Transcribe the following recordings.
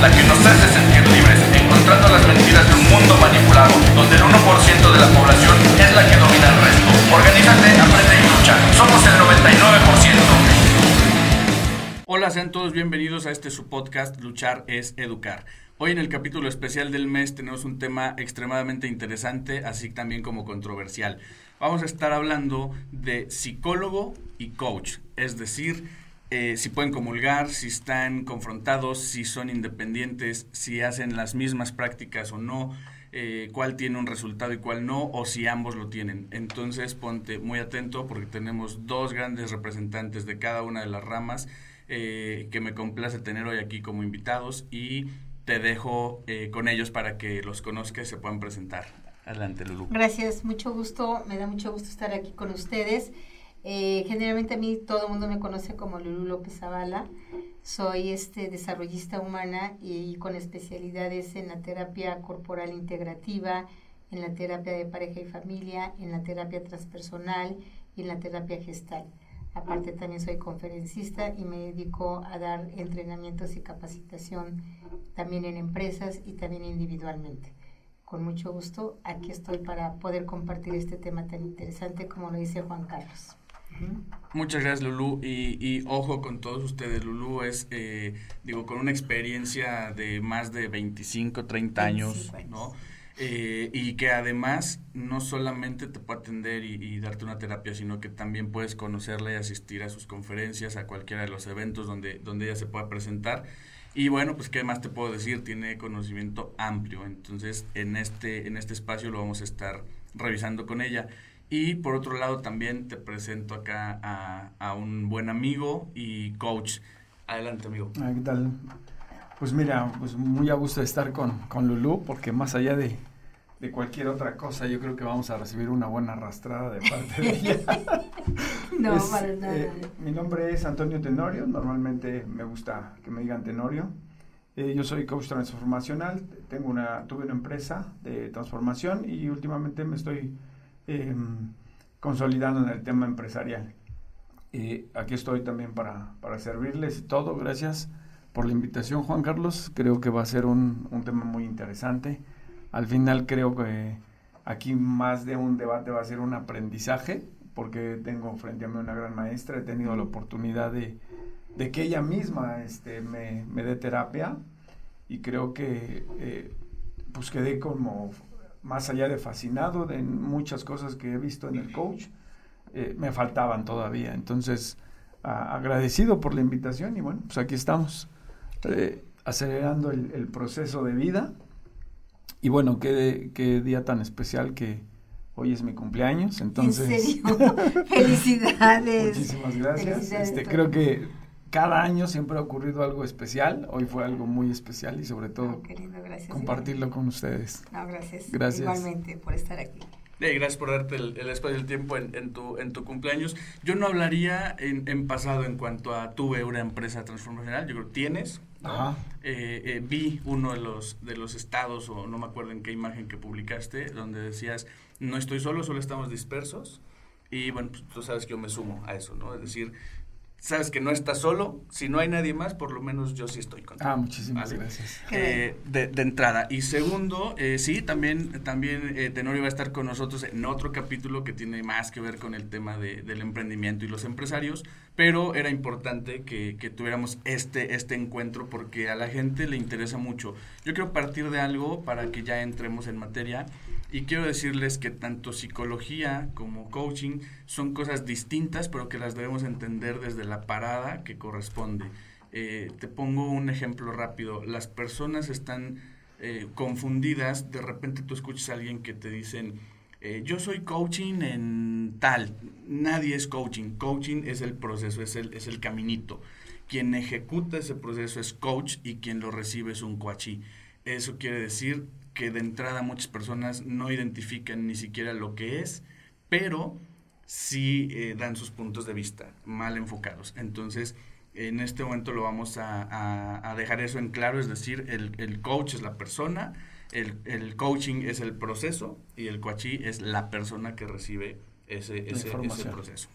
la que nos hace sentir libres, encontrando las mentiras de un mundo manipulado, donde el 1% de la población es la que domina el resto. Organízate, aprende y lucha. Somos el 99%. Hola, sean todos bienvenidos a este su podcast Luchar es Educar. Hoy en el capítulo especial del mes tenemos un tema extremadamente interesante, así también como controversial. Vamos a estar hablando de psicólogo y coach, es decir, eh, si pueden comulgar, si están confrontados, si son independientes, si hacen las mismas prácticas o no, eh, cuál tiene un resultado y cuál no, o si ambos lo tienen. Entonces ponte muy atento porque tenemos dos grandes representantes de cada una de las ramas eh, que me complace tener hoy aquí como invitados y te dejo eh, con ellos para que los conozcas y se puedan presentar. Adelante, Lulu. Gracias, mucho gusto, me da mucho gusto estar aquí con ustedes. Eh, generalmente a mí todo el mundo me conoce como Lulu López Zavala. Soy este, desarrollista humana y, con especialidades en la terapia corporal integrativa, en la terapia de pareja y familia, en la terapia transpersonal y en la terapia gestal. Aparte también soy conferencista y me dedico a dar entrenamientos y capacitación también en empresas y también individualmente. Con mucho gusto, aquí estoy para poder compartir este tema tan interesante como lo dice Juan Carlos. Muchas gracias, Lulu. Y, y, ojo con todos ustedes, Lulu es, eh, digo, con una experiencia de más de 25, 30 años, ¿no? Eh, y que además no solamente te puede atender y, darte una terapia, sino que también puedes conocerla y asistir a sus conferencias, a cualquiera de los eventos donde, donde ella se pueda presentar. Y bueno, pues qué más te puedo decir, tiene conocimiento amplio, entonces en este, en este espacio lo vamos a estar revisando con ella. Y por otro lado también te presento acá a, a un buen amigo y coach. Adelante, amigo. Ah, ¿Qué tal? Pues mira, pues muy a gusto de estar con, con Lulú, porque más allá de, de, cualquier otra cosa, yo creo que vamos a recibir una buena arrastrada de parte de ella. no, para nada. Eh, mi nombre es Antonio Tenorio, normalmente me gusta que me digan Tenorio. Eh, yo soy coach transformacional, tengo una, tuve una empresa de transformación y últimamente me estoy eh, consolidando en el tema empresarial. Aquí estoy también para, para servirles todo, gracias por la invitación, Juan Carlos. Creo que va a ser un, un, tema muy interesante. Al final creo que aquí más de un debate va a ser un aprendizaje, porque tengo frente a mí una gran maestra, he tenido la oportunidad de, de que ella misma este, me, me, dé terapia y creo que eh, pues quedé como más allá de fascinado de muchas cosas que he visto en el coach, eh, me faltaban todavía. Entonces, a, agradecido por la invitación y bueno, pues aquí estamos eh, acelerando el, el, proceso de vida. Y bueno, qué, qué, día tan especial que hoy es mi cumpleaños. Entonces, ¿En serio? Felicidades. Muchísimas gracias. Felicidades este, creo que cada año siempre ha ocurrido algo especial. Hoy fue algo muy especial y sobre todo oh, querido, gracias, compartirlo con ustedes. No, gracias. Gracias. Igualmente por estar aquí. Hey, gracias por darte el, el espacio y el tiempo en, en, tu, en tu cumpleaños. Yo no hablaría en, en, pasado en cuanto a tuve una empresa transformacional. Yo creo que tienes. ¿no? Eh, eh, vi uno de los, de los estados, o no me acuerdo en qué imagen que publicaste, donde decías, no estoy solo, solo estamos dispersos. Y bueno, pues, tú sabes que yo me sumo a eso, ¿no? Es decir, sabes que no estás solo, si no hay nadie más, por lo menos yo sí estoy contigo. Ah, muchísimas ¿vale? gracias. Eh, de, de, entrada. Y segundo, eh, sí, también, también eh, Tenorio va a estar con nosotros en otro capítulo que tiene más que ver con el tema de, del emprendimiento y los empresarios, pero era importante que, que, tuviéramos este, este encuentro porque a la gente le interesa mucho. Yo quiero partir de algo para que ya entremos en materia. Y quiero decirles que tanto psicología como coaching son cosas distintas, pero que las debemos entender desde la parada que corresponde. Eh, te pongo un ejemplo rápido. Las personas están eh, confundidas. De repente tú escuchas a alguien que te dicen, eh, yo soy coaching en tal. Nadie es coaching. Coaching es el proceso, es el, es el caminito. Quien ejecuta ese proceso es coach y quien lo recibe es un coachí. Eso quiere decir que de entrada muchas personas no identifican ni siquiera lo que es, pero sí eh, dan sus puntos de vista mal enfocados. Entonces, en este momento lo vamos a, a, a dejar eso en claro, es decir, el, el coach es la persona, el, el, coaching es el proceso y el coachí es la persona que recibe ese, proceso.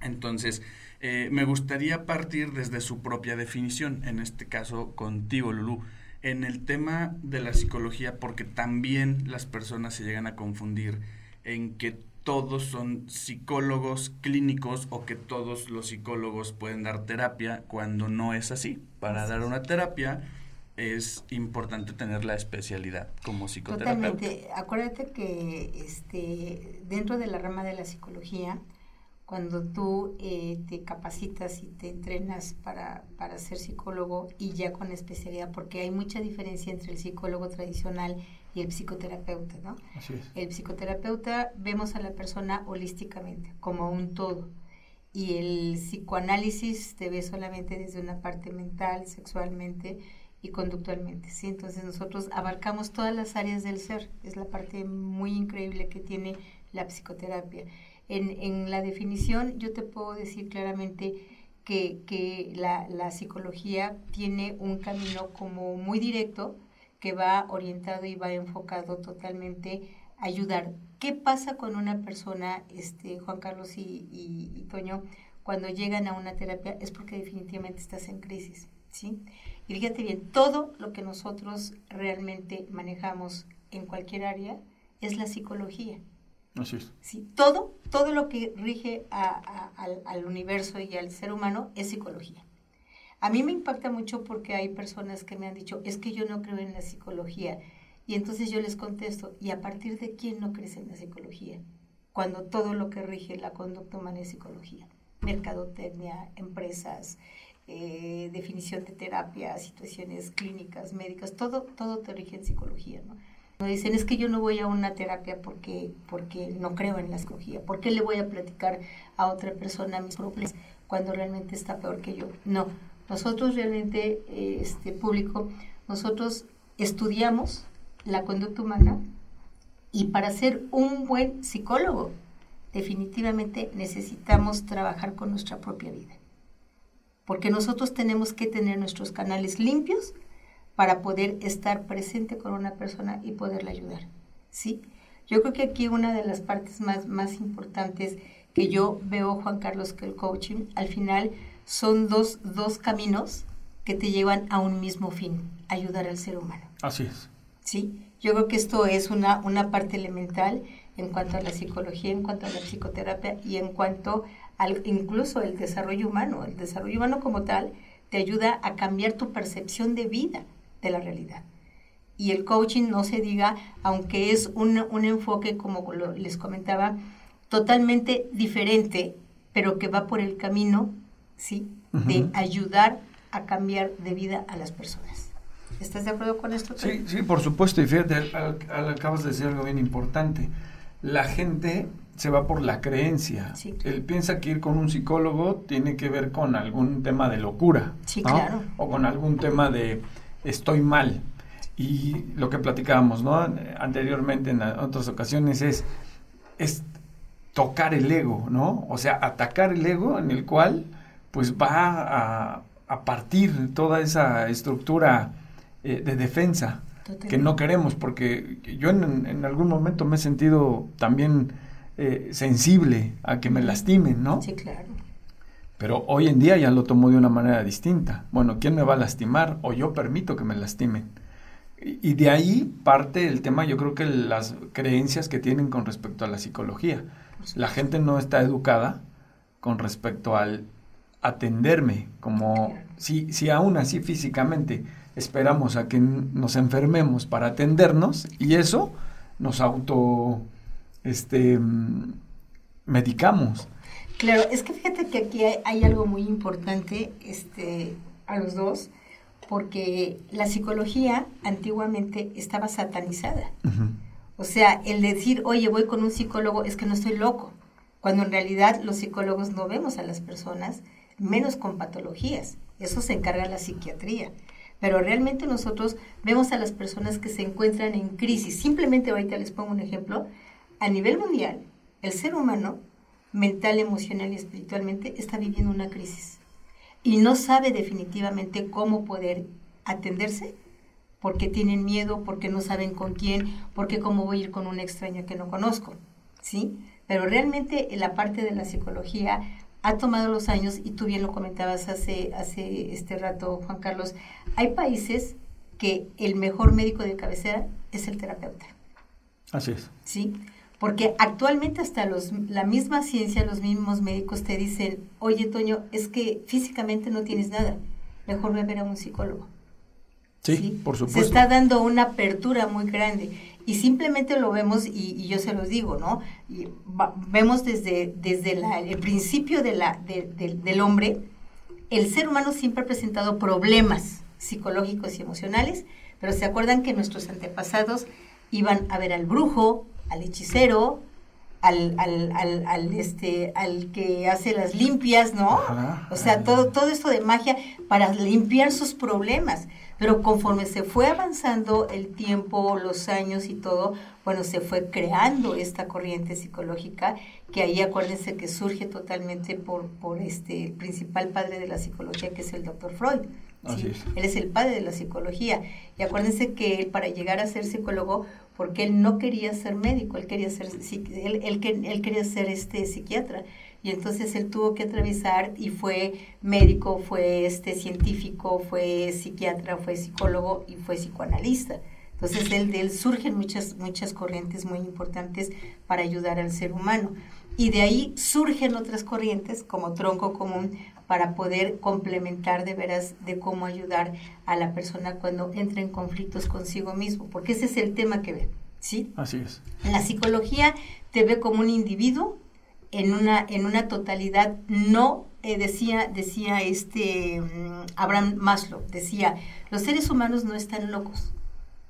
Entonces, eh, me gustaría partir desde su propia definición, en este caso contigo, Lulú, en el tema de la psicología, porque también las personas se llegan a confundir en que todos son psicólogos clínicos o que todos los psicólogos pueden dar terapia cuando no es así. Para dar una terapia es importante tener la especialidad como psicoterapeuta. Totalmente. Acuérdate que este, dentro de la rama de la psicología, cuando tú eh, te capacitas y te entrenas para, para ser psicólogo y ya con especialidad, porque hay mucha diferencia entre el psicólogo tradicional y el psicoterapeuta, ¿no? Así es. El psicoterapeuta vemos a la persona holísticamente, como un todo. Y el psicoanálisis te ve solamente desde una parte mental, sexualmente y conductualmente. ¿sí? Entonces nosotros abarcamos todas las áreas del ser. Es la parte muy increíble que tiene la psicoterapia. En, la definición yo te puedo decir claramente que, que la, psicología tiene un camino como muy directo que va orientado y va enfocado totalmente a ayudar. ¿Qué pasa con una persona, este, Juan Carlos y, y, y Toño, cuando llegan a una terapia? Es porque definitivamente estás en crisis, ¿sí? Y fíjate bien, todo lo que nosotros realmente manejamos en cualquier área es la psicología. ¿Sí? Todo, todo lo que rige al universo y al ser humano es psicología. A mí me impacta mucho porque hay personas que me han dicho, es que yo no creo en la psicología. Y entonces yo les contesto, ¿y a partir de quién no crees en la psicología? Cuando todo lo que rige la conducta humana es psicología. Mercadotecnia, empresas, eh, definición de terapia, situaciones clínicas, médicas, todo, todo te rige en psicología, ¿no? Me dicen, es que yo no voy a una terapia porque, porque no creo en la psicología. ¿Por qué le voy a platicar a otra persona mis problemas cuando realmente está peor que yo? No, nosotros realmente, eh, este público, nosotros estudiamos la conducta humana y para ser un buen psicólogo, definitivamente necesitamos trabajar con nuestra propia vida. Porque nosotros tenemos que tener nuestros canales limpios para poder estar presente con una persona y poderla ayudar. ¿sí? Yo creo que aquí una de las partes más, más importantes que yo veo, Juan Carlos, que el coaching, al final son dos, dos caminos que te llevan a un mismo fin, ayudar al ser humano. Así es. ¿sí? Yo creo que esto es una, una parte elemental en cuanto a la psicología, en cuanto a la psicoterapia y en cuanto al incluso el desarrollo humano. El desarrollo humano como tal te ayuda a cambiar tu percepción de vida, de la realidad. Y el coaching, no se diga, aunque es un, un enfoque, como lo, les comentaba, totalmente diferente, pero que va por el camino, ¿sí? De ayudar a cambiar de vida a las personas. ¿Estás de acuerdo con esto? Sí, sí, por supuesto. Y fíjate, al- al- acabas de decir algo bien importante. La gente se va por la creencia. Sí. Él piensa que ir con un psicólogo tiene que ver con algún tema de locura. Sí, ¿no? claro. O con algún tema de estoy mal. Y lo que platicábamos ¿no? anteriormente en otras ocasiones es, es tocar el ego, ¿no? O sea, atacar el ego en el cual pues va a, a partir toda esa estructura eh, de defensa que no queremos, porque yo en, en algún momento me he sentido también eh, sensible a que me lastimen, ¿no? Sí, claro. Pero hoy en día ya lo tomo de una manera distinta. Bueno, ¿quién me va a lastimar? O yo permito que me lastimen. Y, de ahí parte el tema, yo creo que las creencias que tienen con respecto a la psicología. La gente no está educada con respecto al atenderme, como si, si aún así físicamente esperamos a que nos enfermemos para atendernos y eso nos auto este mm, medicamos. Claro, es que fíjate que aquí hay, hay algo muy importante este, a los dos, porque la psicología antiguamente estaba satanizada. O sea, el decir, oye, voy con un psicólogo, es que no estoy loco, cuando en realidad los psicólogos no vemos a las personas, menos con patologías. Eso se encarga la psiquiatría. Pero realmente nosotros vemos a las personas que se encuentran en crisis. Simplemente ahorita les pongo un ejemplo. A nivel mundial, el ser humano, mental, emocional y espiritualmente, está viviendo una crisis. Y no sabe definitivamente cómo poder atenderse porque tienen miedo, porque no saben con quién, porque cómo voy a ir con una extraña que no conozco, ¿sí? pero realmente la parte de la psicología ha tomado los años, y tú bien lo comentabas hace, hace este rato, Juan Carlos, hay países que el mejor médico de cabecera es el terapeuta. Así es. ¿Sí? Porque actualmente hasta los, la misma ciencia, los mismos médicos te dicen, oye Toño, es que físicamente no tienes nada, mejor ve a ver a un psicólogo. Sí, por supuesto. Se está dando una apertura muy grande y simplemente lo vemos y, yo se los digo, ¿no? Y vemos desde, desde el principio de la, del hombre, el ser humano siempre ha presentado problemas psicológicos y emocionales, pero se acuerdan que nuestros antepasados iban a ver al brujo, al hechicero, al, al, al, al, este, al que hace las limpias, ¿no? o sea, todo, todo esto de magia para limpiar sus problemas. Pero conforme se fue avanzando el tiempo, los años y todo, bueno, se fue creando esta corriente psicológica que ahí acuérdense que surge totalmente por, por este el principal padre de la psicología que es el doctor Freud. Él es el padre de la psicología. Y acuérdense que él para llegar a ser psicólogo, porque él no quería ser médico, él quería ser él, él, él quería ser este psiquiatra y entonces él tuvo que atravesar y fue médico, fue este científico, fue psiquiatra, fue psicólogo y fue psicoanalista. Entonces él, de él surgen muchas, muchas corrientes muy importantes para ayudar al ser humano. Y de ahí surgen otras corrientes como tronco común para poder complementar de veras de cómo ayudar a la persona cuando entra en conflictos consigo mismo, porque ese es el tema que ve, ¿sí? Así es. La psicología te ve como un individuo en una, en una totalidad, no eh, decía, decía este mm, Abraham Maslow, decía, los seres humanos no están locos,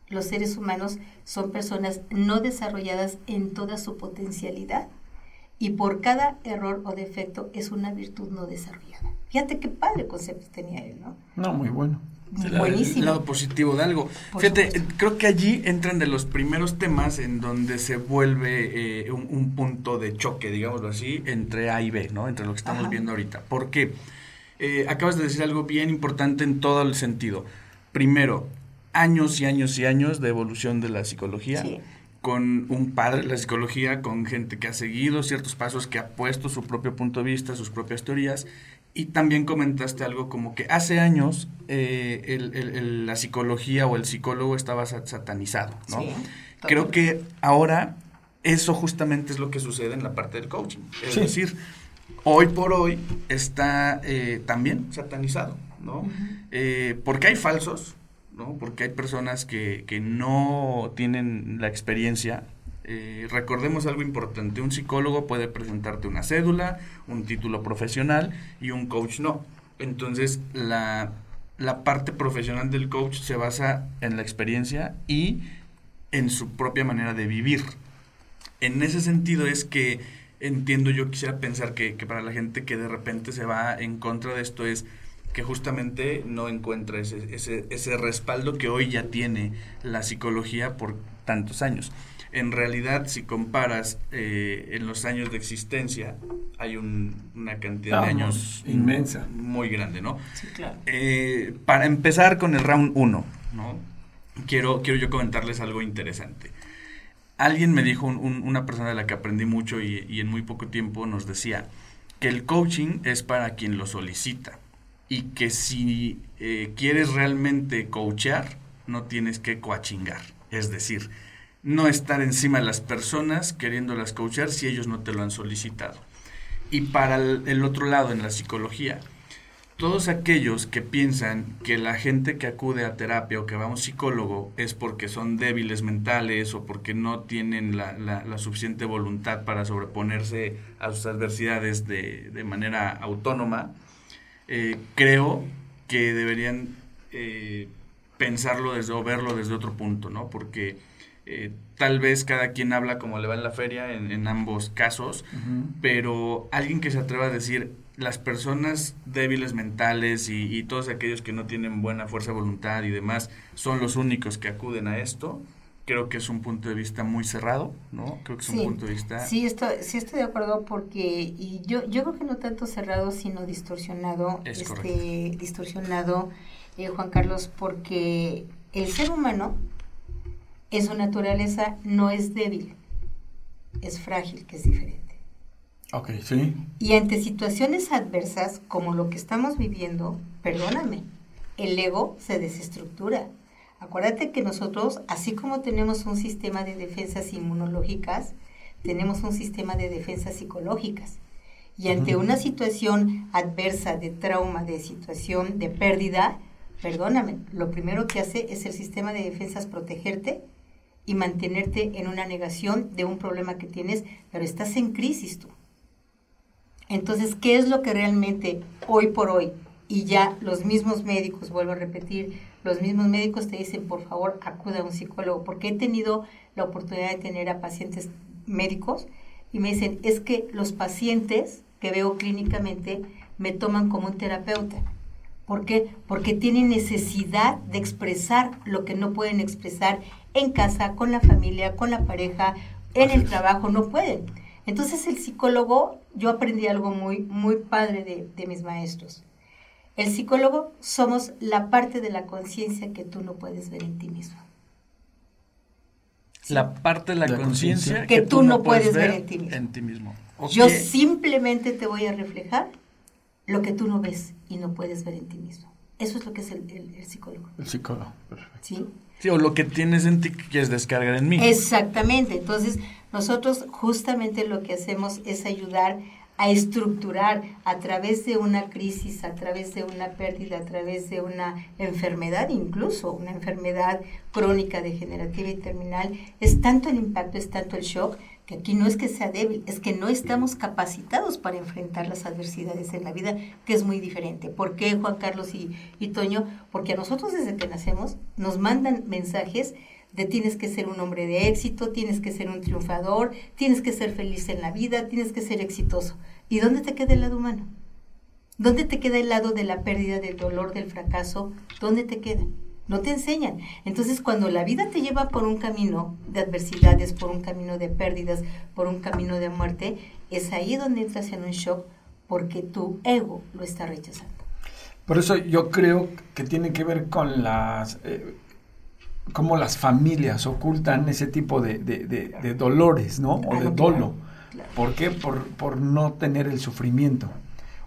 los seres humanos son personas no desarrolladas en toda su potencialidad y por cada error o defecto es una virtud no desarrollada. Fíjate qué padre concepto tenía él, ¿no? No, muy bueno. El lado positivo de algo. Fíjate, creo que allí entran de los primeros temas en donde se vuelve eh, un, punto de choque, digámoslo así, entre A y B, ¿no? Entre lo que estamos viendo ahorita. Porque eh, acabas de decir algo bien importante en todo el sentido. Primero, años y años y años de evolución de la psicología. Con un padre de la psicología, con gente que ha seguido ciertos pasos, que ha puesto su propio punto de vista, sus propias teorías, y también comentaste algo como que hace años eh, la psicología o el psicólogo estaba satanizado, ¿no? Creo que ahora eso justamente es lo que sucede en la parte del coaching. Es decir, hoy por hoy está eh, también satanizado, ¿no? Eh, porque hay falsos, ¿no? Porque hay personas que, que no tienen la experiencia eh, recordemos algo importante, un psicólogo puede presentarte una cédula, un título profesional y un coach no. Entonces, la, la parte profesional del coach se basa en la experiencia y en su propia manera de vivir. En ese sentido es que entiendo, yo quisiera pensar que, que para la gente que de repente se va en contra de esto es que justamente no encuentra ese, ese, ese respaldo que hoy ya tiene la psicología por tantos años en realidad si comparas eh, en los años de existencia, hay una cantidad de años inmensa. Muy grande, ¿no? Sí, claro. Eh, para empezar con el round 1, ¿no? Quiero, quiero yo comentarles algo interesante. Alguien me dijo, una persona de la que aprendí mucho y, en muy poco tiempo nos decía que el coaching es para quien lo solicita y que si eh, quieres realmente coachear, no tienes que coachingar. Es decir, no estar encima de las personas queriéndolas coachar si ellos no te lo han solicitado. Y para el, otro lado, en la psicología, todos aquellos que piensan que la gente que acude a terapia o que va a un psicólogo es porque son débiles mentales o porque no tienen la, la, suficiente voluntad para sobreponerse a sus adversidades de, de manera autónoma, eh, creo que deberían eh, pensarlo desde, o verlo desde otro punto, ¿no? Porque eh, tal vez cada quien habla como le va en la feria en, ambos casos, pero alguien que se atreva a decir las personas débiles mentales y, todos aquellos que no tienen buena fuerza de voluntad y demás son los únicos que acuden a esto, creo que es un punto de vista muy cerrado, ¿no? Creo que es un punto de vista... Sí, estoy, sí estoy de acuerdo porque y yo, yo creo que no tanto cerrado, sino distorsionado. este, distorsionado, eh, Juan Carlos, porque el ser humano en su naturaleza no es débil, es frágil, que es diferente. Ok, sí. Y ante situaciones adversas como lo que estamos viviendo, perdóname, el ego se desestructura. Acuérdate que nosotros, así como tenemos un sistema de defensas inmunológicas, tenemos un sistema de defensas psicológicas. Y ante una situación adversa, de trauma, de situación de pérdida, perdóname, lo primero que hace es el sistema de defensas protegerte y mantenerte en una negación de un problema que tienes, pero estás en crisis tú. Entonces, ¿qué es lo que realmente hoy por hoy, y ya los mismos médicos, vuelvo a repetir, los mismos médicos te dicen, por favor, acuda a un psicólogo, porque he tenido la oportunidad de tener a pacientes médicos y me dicen, es que los pacientes que veo clínicamente me toman como un terapeuta. ¿Por qué? Porque tienen necesidad de expresar lo que no pueden expresar en casa, con la familia, con la pareja, en el trabajo, no pueden. Entonces el psicólogo, yo aprendí algo muy, muy padre de, de mis maestros. El psicólogo somos la parte de la conciencia que tú no puedes ver en ti mismo. La parte de la, La conciencia conciencia. Que tú no puedes ver en ti mismo. en ti mismo. Yo simplemente te voy a reflejar lo que tú no ves y no puedes ver en ti mismo. Eso es lo que es el, el- el psicólogo. El psicólogo. Perfecto. ¿sí? Sí, o lo que tienes en ti que quieres descargar en mí. Exactamente. Entonces, nosotros justamente lo que hacemos es ayudar a estructurar a través de una crisis, a través de una pérdida, a través de una enfermedad, incluso una enfermedad crónica, degenerativa y terminal, es tanto el impacto, es tanto el shock, que aquí no es que sea débil, es que no estamos capacitados para enfrentar las adversidades en la vida, que es muy diferente. ¿Por qué, Juan Carlos y, y Toño? Porque a nosotros desde que nacemos nos mandan mensajes de tienes que ser un hombre de éxito, tienes que ser un triunfador, tienes que ser feliz en la vida, tienes que ser exitoso. ¿Y dónde te queda el lado humano? ¿Dónde te queda el lado de la pérdida, del dolor, del fracaso? ¿Dónde te queda? No te enseñan. Entonces, cuando la vida te lleva por un camino de adversidades, por un camino de pérdidas, por un camino de muerte, es ahí donde entras en un shock porque tu ego lo está rechazando. Por eso yo creo que tiene que ver con las... eh, cómo las familias ocultan ese tipo de, de- de- de dolores, ¿no? O de dolo. ¿Por qué? Por, por no tener el sufrimiento.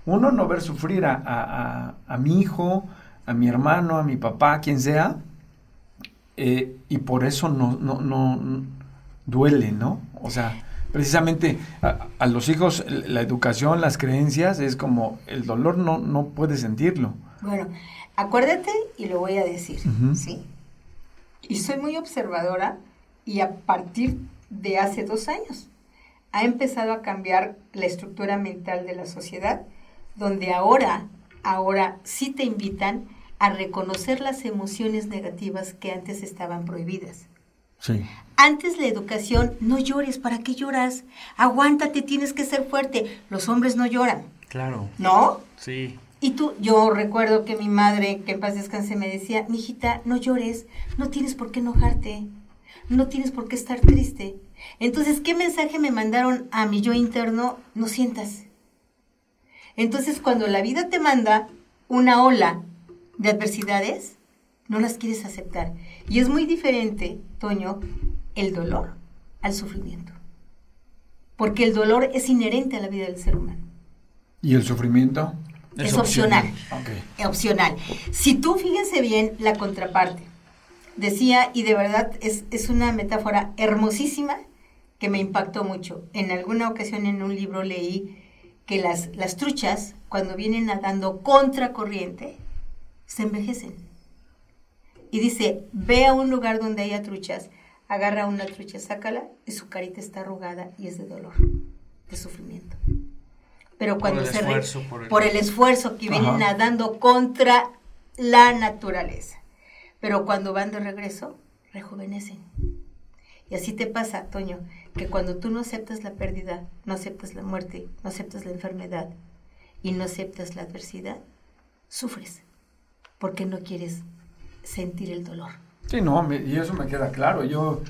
Uno no ver sufrir a, a- mi hijo, a mi hermano, a mi papá, a quien sea, eh, y por eso no, no, no duele, ¿no? O sea, precisamente a, a los hijos la educación, las creencias, es como el dolor no, no puede sentirlo. Bueno, acuérdate y lo voy a decir. ¿sí? Y soy muy observadora y a partir de hace dos años ha empezado a cambiar la estructura mental de la sociedad, donde ahora, ahora sí te invitan a reconocer las emociones negativas que antes estaban prohibidas. Sí. Antes la educación, no llores, ¿para qué lloras? Aguántate, tienes que ser fuerte. Los hombres no lloran, Claro. ¿no? Sí. Y tú, yo recuerdo que mi madre, que en paz descanse, me decía, mijita, no llores, no tienes por qué enojarte, no tienes por qué estar triste. Entonces, ¿qué mensaje me mandaron a mi yo interno? No sientas. Entonces, cuando la vida te manda una ola de adversidades, no las quieres aceptar. Y es muy diferente, Toño, el dolor al sufrimiento. Porque el dolor es inherente a la vida del ser humano. ¿Y el sufrimiento? Es, opcional. Ok. opcional. Si tú fíjense bien la contraparte, decía, y de verdad es, es una metáfora hermosísima que me impactó mucho. En alguna ocasión en un libro leí que las, las truchas, cuando vienen nadando contra corriente, se envejecen. Y dice, ve a un lugar donde haya truchas, agarra una trucha, sácala, y su carita está arrugada y es de dolor, de sufrimiento. Pero cuando el se esfuerzo, por el- por el esfuerzo que vienen Ajá. nadando contra la naturaleza. Pero cuando van de regreso, rejuvenecen. Y así te pasa, Toño, que cuando tú no aceptas la pérdida, no aceptas la muerte, no aceptas la enfermedad y no aceptas la adversidad, sufres, porque no quieres sentir el dolor. Sí, no, me- y eso me queda claro. Yo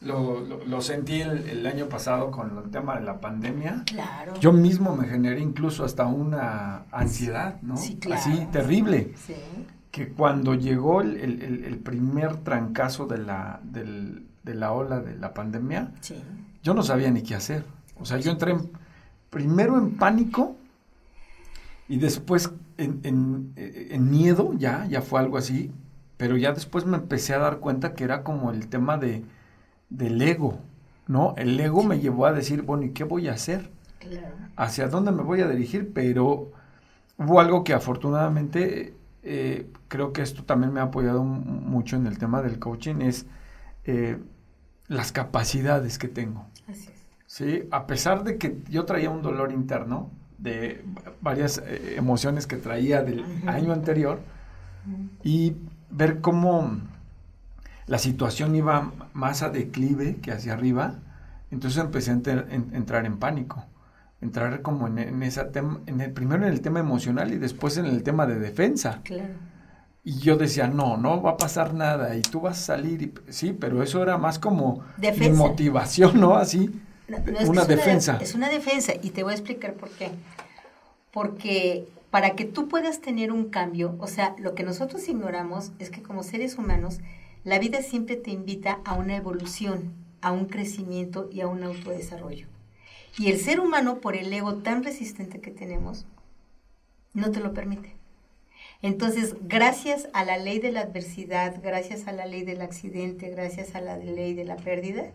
lo, lo- lo sentí el, el año pasado con el tema de la pandemia. Claro. Yo mismo me generé incluso hasta una ansiedad, ¿no? Sí, claro. Así terrible. Sí. Que cuando llegó el, el- primer trancazo de la, del- de la ola de la pandemia, Sí. yo no sabía ni qué hacer. O sea, yo entré en, primero en pánico y después en, en, en miedo, ya, ya fue algo así, pero ya después me empecé a dar cuenta que era como el tema de, del ego, ¿no? El ego me llevó a decir, bueno, ¿y qué voy a hacer? ¿Hacia dónde me voy a dirigir? Pero hubo algo que afortunadamente eh, creo que esto también me ha apoyado mucho en el tema del coaching, es eh, las capacidades que tengo. Así es. ¿Sí? A pesar de que yo traía un dolor interno de varias eh, emociones que traía del año anterior y ver cómo la situación iba más a declive que hacia arriba, entonces empecé a entrar en pánico entrar como en, esa tema, en el, primero en el tema emocional y después en el tema de defensa. Claro. Y yo decía, no, no va a pasar nada y tú vas a salir. Y, sí, pero eso era más como motivación, ¿no? Así, una defensa. es una defensa y te voy a explicar por qué. Porque para que tú puedas tener un cambio, o sea, lo que nosotros ignoramos es que como seres humanos, la vida siempre te invita a una evolución, a un crecimiento y a un autodesarrollo. Y el ser humano, por el ego tan resistente que tenemos, no te lo permite. Entonces, gracias a la ley de la adversidad, gracias a la ley del accidente, gracias a la ley de la pérdida,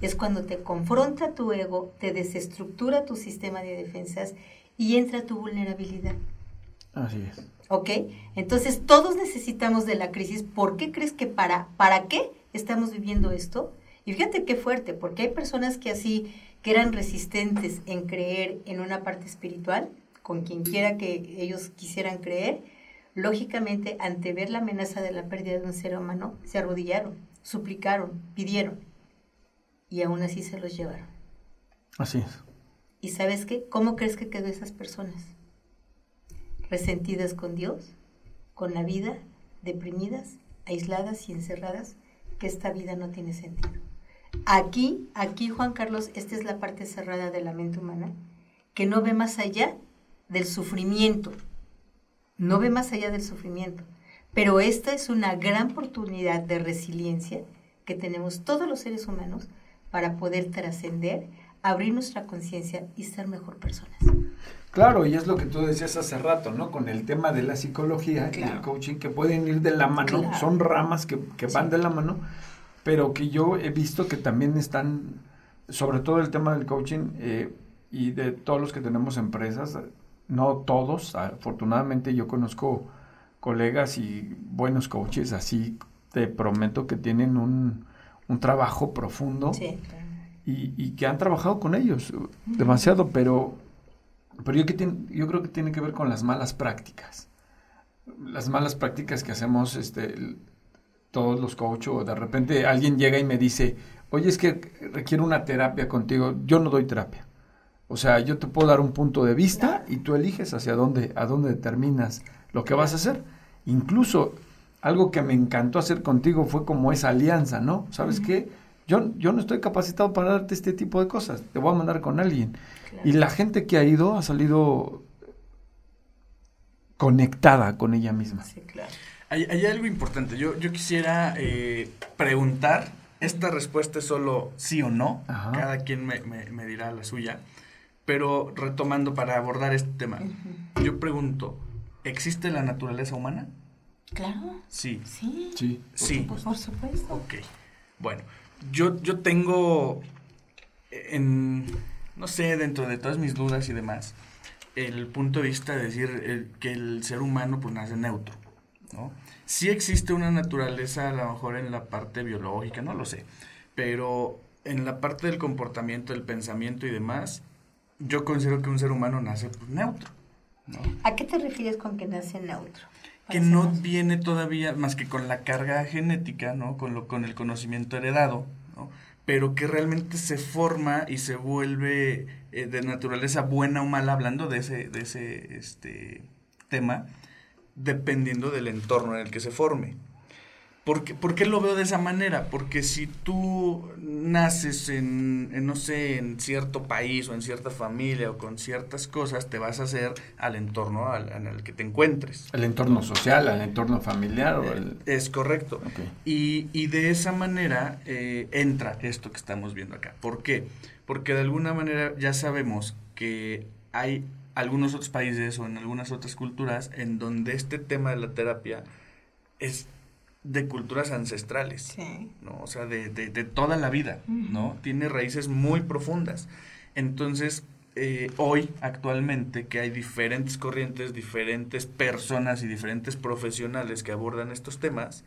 es cuando te confronta tu ego, te desestructura tu sistema de defensas y entra tu vulnerabilidad. Así es. ¿Ok? Entonces, todos necesitamos de la crisis. ¿Por qué crees que para, para qué estamos viviendo esto? Y fíjate qué fuerte, porque hay personas que así que eran resistentes en creer en una parte espiritual, con quien quiera que ellos quisieran creer, lógicamente, ante ver la amenaza de la pérdida de un ser humano, se arrodillaron, suplicaron, pidieron, y aún así se los llevaron. Así es. ¿Y sabes qué? ¿Cómo crees que quedó esas personas? Resentidas con Dios, con la vida, deprimidas, aisladas y encerradas, que esta vida no tiene sentido. Aquí, aquí Juan Carlos, esta es la parte cerrada de la mente humana, que no ve más allá del sufrimiento, no ve más allá del sufrimiento. Pero esta es una gran oportunidad de resiliencia que tenemos todos los seres humanos para poder trascender, abrir nuestra conciencia y ser mejor personas. Claro, y es lo que tú decías hace rato, ¿no? Con el tema de la psicología y el coaching, que pueden ir de la mano, son ramas que, van de la mano, pero que yo he visto que también están, sobre todo el tema del coaching eh, y de todos los que tenemos empresas, no todos, afortunadamente yo conozco colegas y buenos coaches, así te prometo que tienen un, trabajo profundo y, que han trabajado con ellos demasiado, pero, pero yo, que yo creo que tiene que ver con las malas prácticas. Las malas prácticas que hacemos este, todos los coaches, o de repente alguien llega y me dice, oye, es que requiero una terapia contigo, yo no doy terapia. O sea, yo te puedo dar un punto de vista y tú eliges hacia dónde, a dónde determinas lo que vas a hacer. Incluso algo que me encantó hacer contigo fue como esa alianza, ¿no? ¿Sabes qué? Yo, yo no estoy capacitado para darte este tipo de cosas, te voy a mandar con alguien. Y la gente que ha ido ha salido conectada con ella misma. Sí, claro. Hay, algo importante. Yo, yo quisiera eh, preguntar. Esta respuesta es solo sí o no. Cada quien me, dirá la suya. Pero retomando para abordar este tema, yo pregunto, ¿existe la naturaleza humana? Claro. Sí. Sí. Sí. sí. Por supuesto. Ok. Bueno, yo, yo tengo en, no sé, dentro de todas mis dudas y demás, el punto de vista de decir que el ser humano pues nace neutro. ¿no? Sí existe una naturaleza a lo mejor en la parte biológica, no lo sé, pero en la parte del comportamiento, del pensamiento y demás, yo considero que un ser humano nace pues, neutro. ¿A qué te refieres con que nace neutro? Que no viene todavía más que con la carga genética, ¿no? Con, lo, con el conocimiento heredado, ¿no? pero que realmente se forma y se vuelve eh, de naturaleza buena o mala, hablando de ese, de ese este, tema, dependiendo del entorno en el que se forme. ¿Por qué, lo veo de esa manera? Porque si tú naces en, no sé, en cierto país o en cierta familia o con ciertas cosas, te vas a hacer al entorno en el que te encuentres. El entorno social, al entorno familiar. O el... Es correcto. Y, de esa manera eh, entra esto que estamos viendo acá. ¿Por qué? Porque de alguna manera ya sabemos que hay algunos otros países o en algunas otras culturas en donde este tema de la terapia es de culturas ancestrales, Sí. ¿no? O sea, de, de, de toda la vida, ¿no? Tiene raíces muy profundas. Entonces, eh, hoy, actualmente, que hay diferentes corrientes, diferentes personas y diferentes profesionales que abordan estos temas,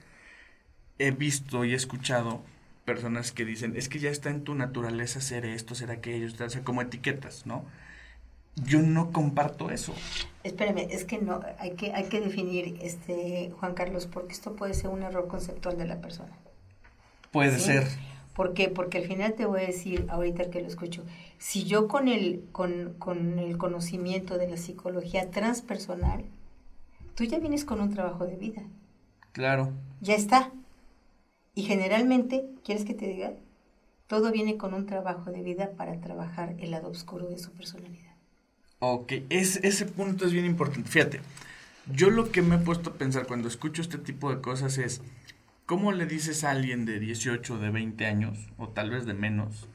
he visto y he escuchado personas que dicen, es que ya está en tu naturaleza ser esto, ser aquello, o sea, como etiquetas, ¿no? Yo no comparto eso. Espérame, es que no, hay que, hay que definir, este, Juan Carlos, porque esto puede ser un error conceptual de la persona. Puede Sí. ser. ¿Por qué? Porque al final te voy a decir, ahorita que lo escucho, si yo con el, con, con el conocimiento de la psicología transpersonal, tú ya vienes con un trabajo de vida, Claro. ya está. Y generalmente, ¿quieres que te diga? Todo viene con un trabajo de vida para trabajar el lado oscuro de su personalidad. Ok, es, ese punto es bien importante. Fíjate, yo lo que me he puesto a pensar cuando escucho este tipo de cosas es, ¿cómo le dices a alguien de 18, de 20 años, o tal vez de menos,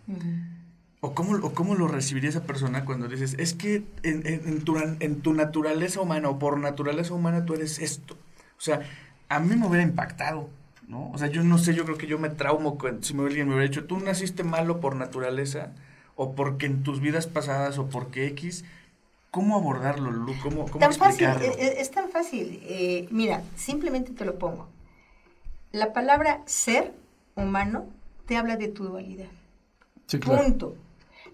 o cómo, o cómo lo recibiría esa persona cuando dices, es que en, en- en tu, en tu naturaleza humana o por naturaleza humana tú eres esto? O sea, a mí me hubiera impactado, ¿no? O sea, yo no sé, yo creo que yo me traumo con- si me, alguien me hubiera dicho, tú naciste malo por naturaleza, o porque en tus vidas pasadas, o porque X, ¿cómo abordarlo, Lulu? ¿Cómo, cómo Tan fácil, explicarlo? es, es tan fácil. Eh, mira, simplemente te lo pongo. La palabra ser humano te habla de tu dualidad. Sí, claro. Punto.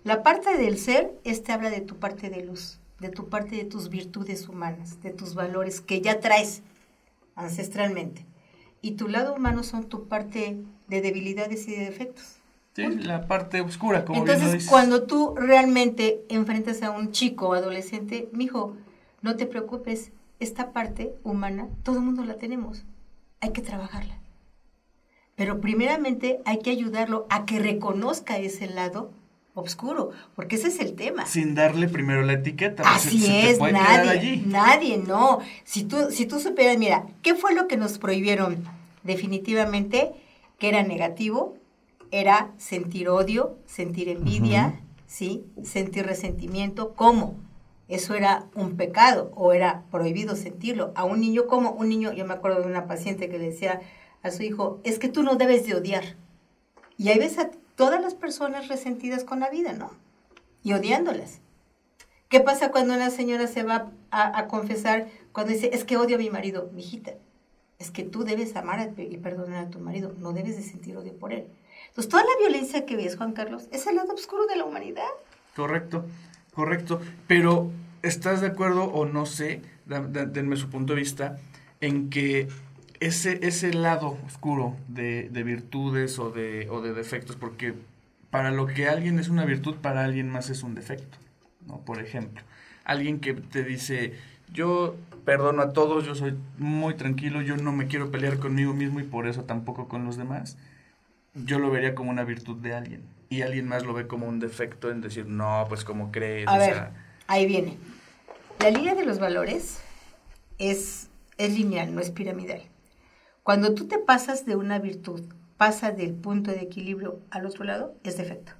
La parte del ser, este habla de tu parte de luz, de tu parte de tus virtudes humanas, de tus valores que ya traes ancestralmente. Y tu lado humano son tu parte de debilidades y de defectos. Sí, la parte oscura, como bien lo Entonces, dices. cuando tú realmente enfrentas a un chico o adolescente, mijo, no te preocupes, esta parte humana, todo el mundo la tenemos. Hay que trabajarla. Pero primeramente hay que ayudarlo a que reconozca ese lado oscuro, porque ese es el tema. Sin darle primero la etiqueta. porque Así se te es, puede nadie, allí. nadie, no. Si tú, si tú supieras, mira, ¿qué fue lo que nos prohibieron definitivamente que era negativo? Era sentir odio, sentir envidia, ¿sí? Sentir resentimiento. ¿Cómo? Eso era un pecado o era prohibido sentirlo. A un niño, como un niño, yo me acuerdo de una paciente que le decía a su hijo, es que tú no debes de odiar. Y ahí ves a todas las personas resentidas con la vida, ¿no? Y odiándolas. ¿Qué pasa cuando una señora se va a, a confesar cuando dice, es que odio a mi marido? Mijita, es que tú debes amar y perdonar a tu marido, no debes de sentir odio por él. Entonces, toda la violencia que ves, Juan Carlos, es el lado oscuro de la humanidad. Correcto, correcto. Pero, ¿estás de acuerdo o no sé? denme su punto de vista. En que ese, ese lado oscuro de, de virtudes o de, o de defectos, porque para lo que alguien es una virtud, para alguien más es un defecto. ¿no? Por ejemplo, alguien que te dice, yo perdono a todos, yo soy muy tranquilo, yo no me quiero pelear conmigo mismo y por eso tampoco con los demás, yo lo vería como una virtud de alguien. Y alguien más lo ve como un defecto en decir, no, pues como crees. A o ver, sea, ahí viene. La línea de los valores es, es lineal, no es piramidal. Cuando tú te pasas de una virtud, pasa del punto de equilibrio al otro lado, es defecto.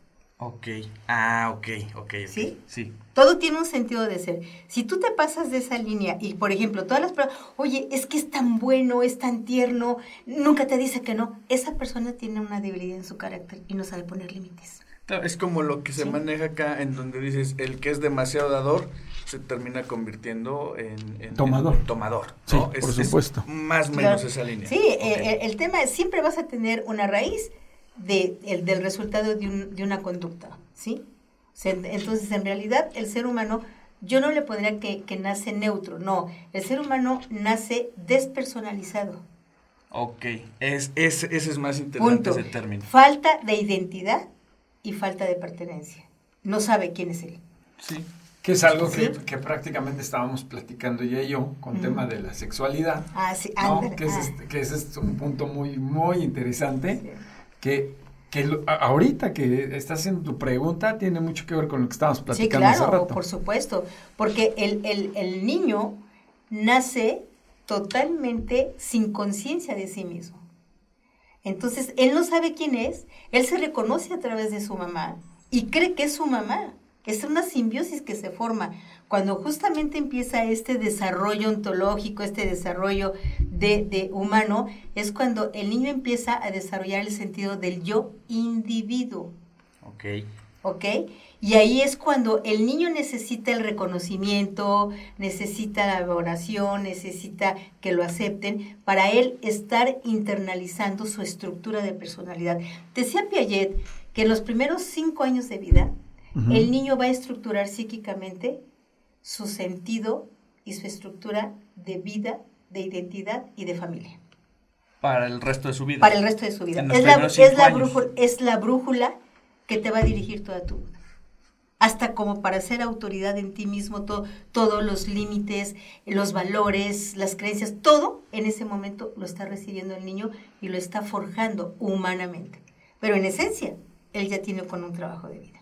Ok. Ah, ok, ok. ok. ¿Sí? Sí. Todo tiene un sentido de ser. Si tú te pasas de esa línea y, por ejemplo, todas las personas, oye, es que es tan bueno, es tan tierno, nunca te dice que no, esa persona tiene una debilidad en su carácter y no sabe poner límites. Claro, es como lo que se Sí. maneja acá, en donde dices, el que es demasiado dador se termina convirtiendo en, en- Tomador. en tomador. Sí, por Es- es supuesto. más o menos Claro. esa línea. Sí, eh, el tema es, siempre vas a tener una raíz de, el, del resultado de, un- de una conducta, ¿sí? O sea, en- entonces, en realidad, el ser humano, yo no le podría que, que nace neutro, no, el ser humano nace despersonalizado, Ok, es, es, ese es más interesante punto. ese término. Falta de identidad y falta de pertenencia. No sabe quién es él. Sí. Que es algo Sí. que, que prácticamente estábamos platicando ella y yo con Ujú. tema de la sexualidad. Ah, sí, ¿no? Que, es ah. este- que ese es un punto muy, muy interesante. Sí. Que, que lo- ahorita que estás haciendo tu pregunta tiene mucho que ver con lo que estábamos Sí, platicando hace claro, rato. por supuesto, porque el, el- el niño nace totalmente sin conciencia de sí mismo. Entonces, él no sabe quién es, él se reconoce a través de su mamá y cree que es su mamá. Es una simbiosis que se forma. Cuando justamente empieza este desarrollo ontológico, este desarrollo de, de humano, es cuando el niño empieza a desarrollar el sentido del yo individuo. Ok. ¿ok? Y ahí es cuando el niño necesita el reconocimiento, necesita la valoración, necesita que lo acepten para él estar internalizando su estructura de personalidad. Decía Piaget que en los primeros cinco años de vida, El niño va a estructurar psíquicamente su sentido y su estructura de vida, de identidad y de familia Para el resto de su vida. para el resto de su vida. Es la, es, brújula, es la brújula que te va a dirigir toda tu vida. Hasta como para ser autoridad en ti mismo, to- todos los límites, los valores, las creencias, todo en ese momento lo está recibiendo el niño y lo está forjando humanamente. Pero en esencia, él ya tiene con un trabajo de vida.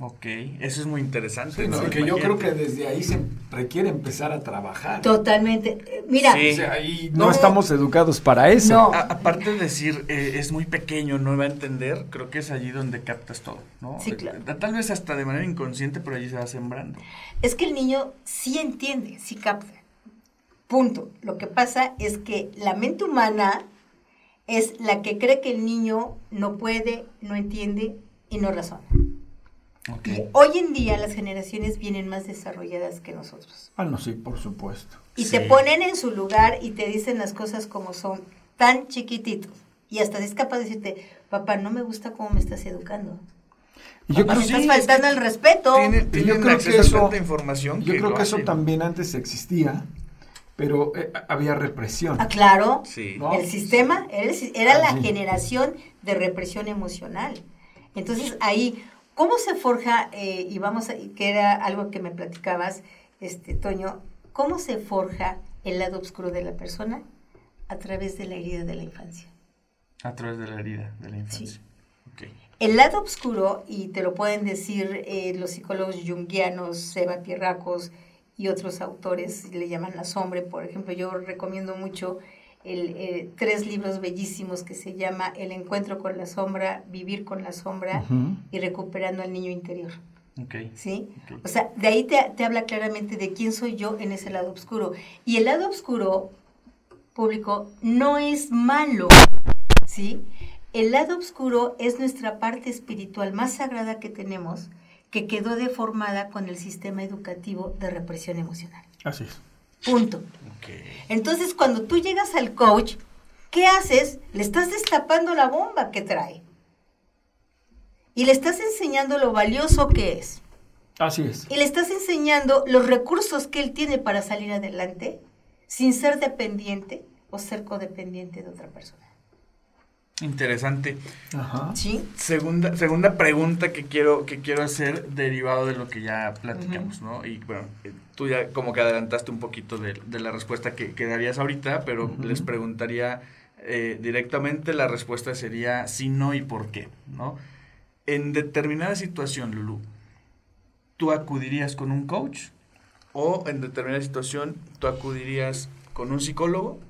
Ok, eso es muy interesante. Sí, ¿no? que yo creo que desde ahí se requiere empezar a trabajar. Totalmente. Eh, Mira, Sí. O sea, y No, estamos educados para eso. No. A- aparte de decir, eh, es muy pequeño, no va a entender, creo que es allí donde captas todo, ¿no? Sí, claro. Eh, Tal vez hasta de manera inconsciente, pero allí se va sembrando. Es que el niño sí entiende, sí capta. Punto. Lo que pasa es que la mente humana es la que cree que el niño no puede, no entiende y no razona. Y hoy en día las generaciones vienen más desarrolladas que nosotros. Ah, no, sí, por supuesto. Y Sí. te ponen en su lugar y te dicen las cosas como son, tan chiquititos. Y hasta es capaz de decirte, papá, no me gusta cómo me estás educando. Y yo Papá, creo, me sí, estás es faltando que el respeto. Tiene- yo creo que eso, tanta información yo creo lo que eso hacen. también antes existía, pero eh, había represión. Ah, claro. Sí. No. El sistema era, era Ah, la generación de represión emocional. Entonces ahí, ¿cómo se forja? eh, y vamos a, que era algo que me platicabas, este Toño, ¿cómo se forja el lado oscuro de la persona? A través de la herida de la infancia. A través de la herida de la infancia. Ok. El lado oscuro, y te lo pueden decir eh, los psicólogos junguianos, Seba Pierracos y otros autores, le llaman la sombra, por ejemplo, yo recomiendo mucho el, eh, tres libros bellísimos que se llama El encuentro con la sombra, Vivir con la sombra y Recuperando al niño interior. Ok. ¿sí? O sea, de ahí te, te habla claramente de quién soy yo en ese lado oscuro. Y el lado oscuro público no es malo, ¿sí? El lado oscuro es nuestra parte espiritual más sagrada que tenemos, que quedó deformada con el sistema educativo de represión emocional. Así es. Punto. Entonces, cuando tú llegas al coach, ¿qué haces? Le estás destapando la bomba que trae. Y le estás enseñando lo valioso que es. Así es. Y le estás enseñando los recursos que él tiene para salir adelante sin ser dependiente o ser codependiente de otra persona. Interesante. Ajá. ¿Sí? Segunda, segunda pregunta que quiero, que quiero hacer derivado de lo que ya platicamos, ¿no? Y bueno, eh, tú ya como que adelantaste un poquito de, de la respuesta que, que darías ahorita, pero les preguntaría eh, directamente, la respuesta sería sí, no y por qué, ¿no? En determinada situación, Lulu, ¿tú acudirías con un coach? ¿O en determinada situación, tú acudirías con un psicólogo?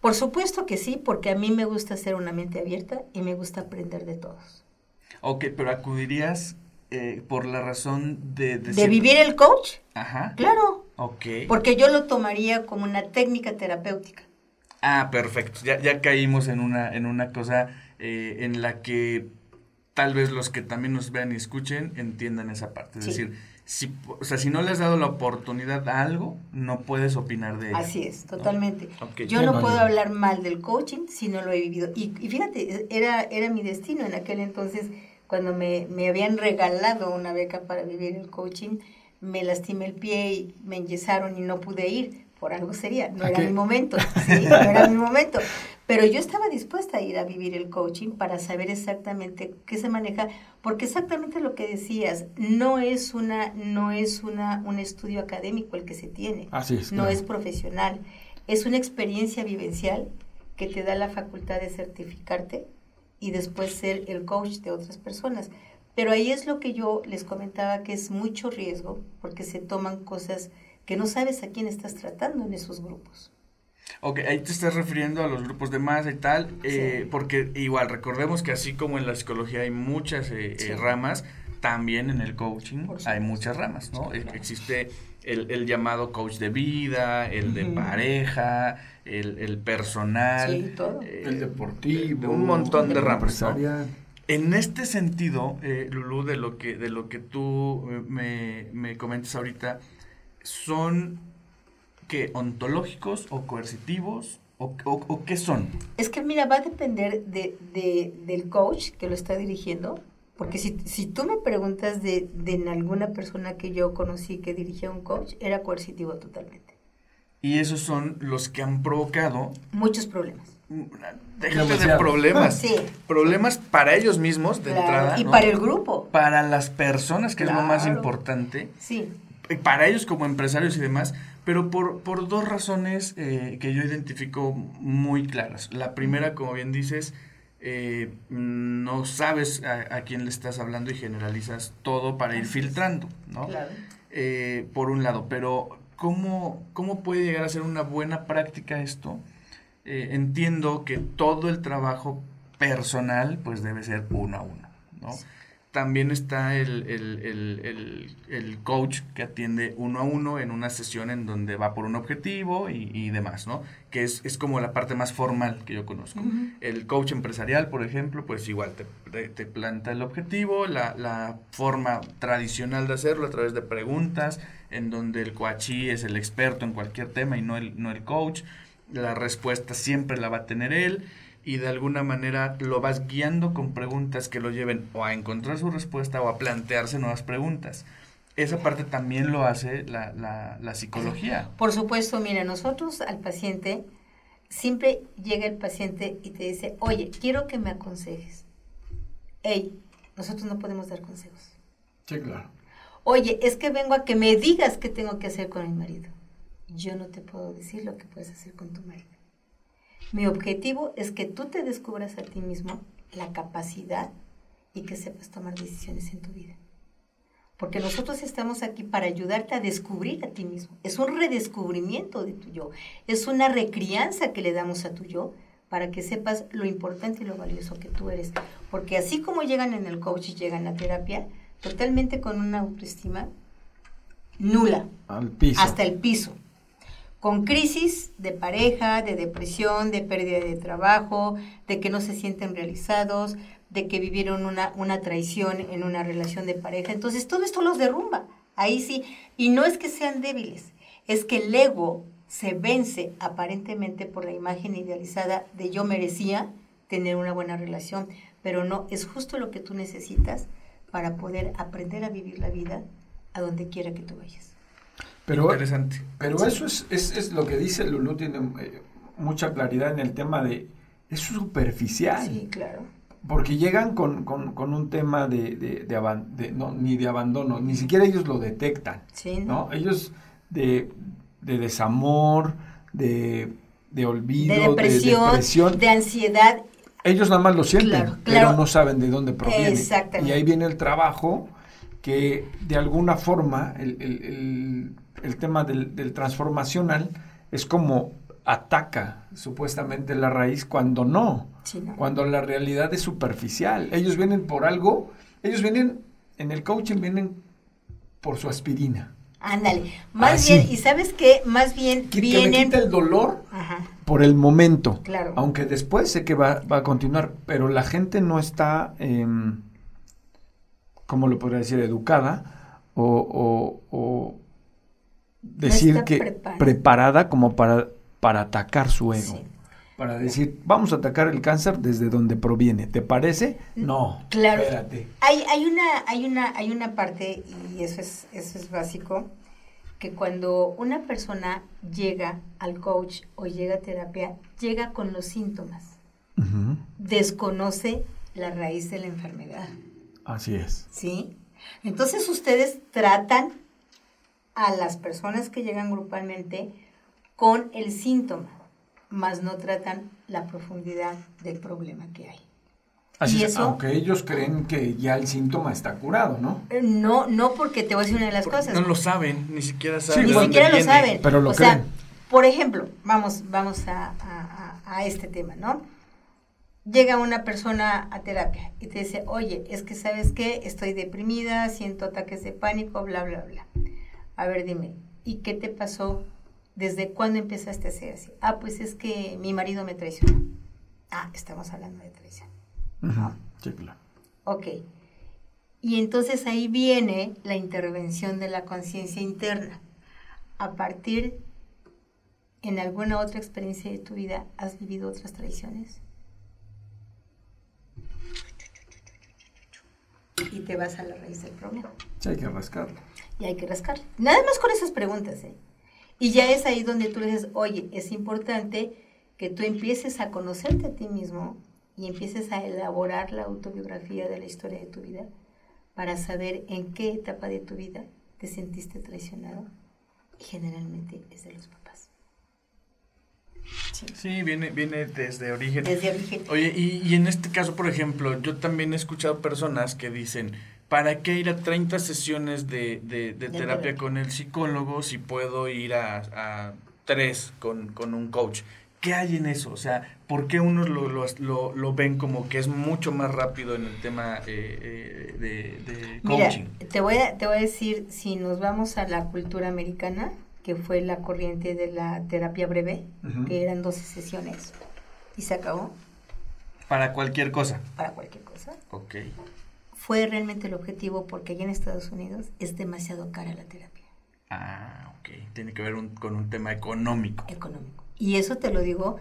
Por supuesto que sí, porque a mí me gusta ser una mente abierta y me gusta aprender de todos. Ok, pero acudirías eh, por la razón de... ¿De vivir el coach? Ajá. Claro, Ok. porque yo lo tomaría como una técnica terapéutica. Ah, perfecto. Ya, ya caímos en una, en una cosa eh, en la que tal vez los que también nos vean y escuchen entiendan esa parte. Es Sí. decir, si, o sea, si no le has dado la oportunidad a algo, no puedes opinar de ello. Así es, totalmente. Ok. Yo Sí, no no, puedo yo- hablar mal del coaching si no lo he vivido. Y, y fíjate, era, era mi destino en aquel entonces, cuando me, me habían regalado una beca para vivir el coaching, me lastimé el pie y me enyesaron y no pude ir. Por algo sería, no ¿A era qué? mi momento, ¿sí? no era mi momento. Pero yo estaba dispuesta a ir a vivir el coaching para saber exactamente qué se maneja, porque exactamente lo que decías, no es una, no es una, un estudio académico el que se tiene Así es. no claro. es profesional, es una experiencia vivencial que te da la facultad de certificarte y después ser el coach de otras personas. Pero ahí es lo que yo les comentaba que es mucho riesgo porque se toman cosas que no sabes a quién estás tratando en esos grupos. Ok, ahí te estás refiriendo a los grupos de masa y tal, eh, Sí. porque igual recordemos que así como en la psicología hay muchas eh, Sí. eh, ramas, también en el coaching hay muchas ramas, ¿no? E- Existe el, el llamado coach de vida, el de pareja, el, el personal. Sí, todo. eh, El deportivo. un montón de ramas, ¿no? En este sentido, eh, Lulú, de lo que, de lo que tú eh, me, me comentas ahorita, ¿son que ontológicos o coercitivos o, o- o qué son? Es que mira, va a depender de, de- del coach que lo está dirigiendo, porque si, si tú me preguntas de, de alguna persona que yo conocí que dirigía un coach, era coercitivo totalmente. Y esos son los que han provocado, Muchos problemas. déjate de problemas, Sí. problemas para ellos mismos de Claro, entrada. y ¿no? para el grupo. Para las personas, que es lo más importante. Sí. para ellos como empresarios y demás, pero por, por dos razones eh, que yo identifico muy claras. La primera, como bien dices, eh, no sabes a, a quién le estás hablando y generalizas todo para ir filtrando, ¿no? Claro. Eh, por un lado, pero ¿cómo, ¿cómo puede llegar a ser una buena práctica esto? Eh, entiendo que todo el trabajo personal pues debe ser uno a uno, ¿no? También está el, el, el, el, coach que atiende uno a uno en una sesión en donde va por un objetivo y, y demás, ¿no? Que es, es como la parte más formal que yo conozco. El coach empresarial, por ejemplo, pues igual te, te, te planta el objetivo, la, la forma tradicional de hacerlo a través de preguntas, en donde el coachí es el experto en cualquier tema y no el, no el coach. La respuesta siempre la va a tener él y de alguna manera lo vas guiando con preguntas que lo lleven o a encontrar su respuesta o a plantearse nuevas preguntas. Esa parte también lo hace la, la, la psicología. Por supuesto, mira, nosotros al paciente, siempre llega el paciente y te dice, oye, quiero que me aconsejes. Ey, nosotros no podemos dar consejos. Sí, claro. Oye, es que vengo a que me digas qué tengo que hacer con mi marido. Yo no te puedo decir lo que puedes hacer con tu marido. Mi objetivo es que tú te descubras a ti mismo la capacidad y que sepas tomar decisiones en tu vida. Porque nosotros estamos aquí para ayudarte a descubrir a ti mismo. Es un redescubrimiento de tu yo. Es una recrianza que le damos a tu yo para que sepas lo importante y lo valioso que tú eres. Porque así como llegan en el coach y llegan a terapia, totalmente con una autoestima nula, Al piso. hasta el piso. Con crisis de pareja, de depresión, de pérdida de trabajo, de que no se sienten realizados, de que vivieron una, una traición en una relación de pareja. Entonces todo esto los derrumba. Ahí sí. Y no es que sean débiles, es que el ego se vence aparentemente por la imagen idealizada de yo merecía tener una buena relación, pero no, es justo lo que tú necesitas para poder aprender a vivir la vida a donde quiera que tú vayas. Pero, Interesante. pero eso es, es, es lo que dice Lulú, tiene eh, mucha claridad en el tema de... Es superficial. Sí, claro. Porque llegan con, con, con un tema de, de, de aban- de- no, ni de abandono, ni siquiera ellos lo detectan, Sí, ¿no? Ellos de, de desamor, de, de olvido, de depresión, de, depresión, ansiedad. ellos nada más lo sienten, Claro, pero claro. no saben de dónde proviene. Exactamente. Y ahí viene el trabajo que de alguna forma el, el- el- el tema del, del transformacional es como ataca supuestamente la raíz cuando no, Sí, ¿no? cuando la realidad es superficial. Ellos vienen por algo, ellos vienen, en el coaching vienen por su aspirina. Ándale. Más Así. bien, y sabes qué, más bien Que, vienen. quita el dolor Ajá, por el momento. Claro. Aunque después sé que va, va a continuar, pero la gente no está, em, ¿cómo lo podría decir? Educada o, o- o decir que preparada. preparada como para, para atacar su ego. Sí. Para decir, vamos a atacar el cáncer desde donde proviene. ¿Te parece? No. Claro. Espérate. Hay, hay, una, hay, una, hay una parte, y eso es, eso es básico, que cuando una persona llega al coach o llega a terapia, llega con los síntomas, desconoce la raíz de la enfermedad. Así es. ¿sí? Entonces ustedes tratan a las personas que llegan grupalmente con el síntoma, más no tratan la profundidad del problema que hay. Así Y es, eso- aunque ellos creen que ya el síntoma está curado, ¿no? Eh, No, no porque te voy a decir una de las cosas. No lo saben, ni siquiera saben. Sí, Ni siquiera lo saben. Pero lo o sea, creen. por ejemplo, vamos, vamos a, a- a- a este tema, ¿no? llega una persona a terapia y te dice, oye, es que sabes qué, estoy deprimida, siento ataques de pánico, bla, bla, bla. A ver, dime, ¿y qué te pasó? ¿Desde cuándo empezaste a hacer así? Ah, pues es que mi marido me traicionó. Ah, estamos hablando de traición. Sí, claro. Ok. Y entonces ahí viene la intervención de la conciencia interna. A partir, en alguna otra experiencia de tu vida, ¿has vivido otras traiciones? Y te vas a la raíz del problema. Sí, hay que rascarlo. Y hay que rascarlo. Nada más con esas preguntas, ¿eh? Y ya es ahí donde tú dices, oye, es importante que tú empieces a conocerte a ti mismo y empieces a elaborar la autobiografía de la historia de tu vida para saber en qué etapa de tu vida te sentiste traicionado. Y generalmente es de los papás. Sí, viene, viene desde origen. Desde origen. Oye, y, y en este caso, por ejemplo, yo también he escuchado personas que dicen, ¿para qué ir a 30 sesiones de, de, de terapia con el psicólogo si puedo ir a, a tres con, con un coach? ¿Qué hay en eso? O sea, ¿por qué unos lo, lo, lo, lo ven como que es mucho más rápido en el tema eh, eh, de, de Mira, coaching? te voy, a, te voy a decir, si nos vamos a la cultura americana, que fue la corriente de la terapia breve, que eran 12 sesiones, y se acabó Para cualquier cosa. para cualquier cosa, Ok. Fue realmente el objetivo porque allá en Estados Unidos es demasiado cara la terapia Ah, ok. Tiene que ver un- con un tema económico. económico. Y eso te lo digo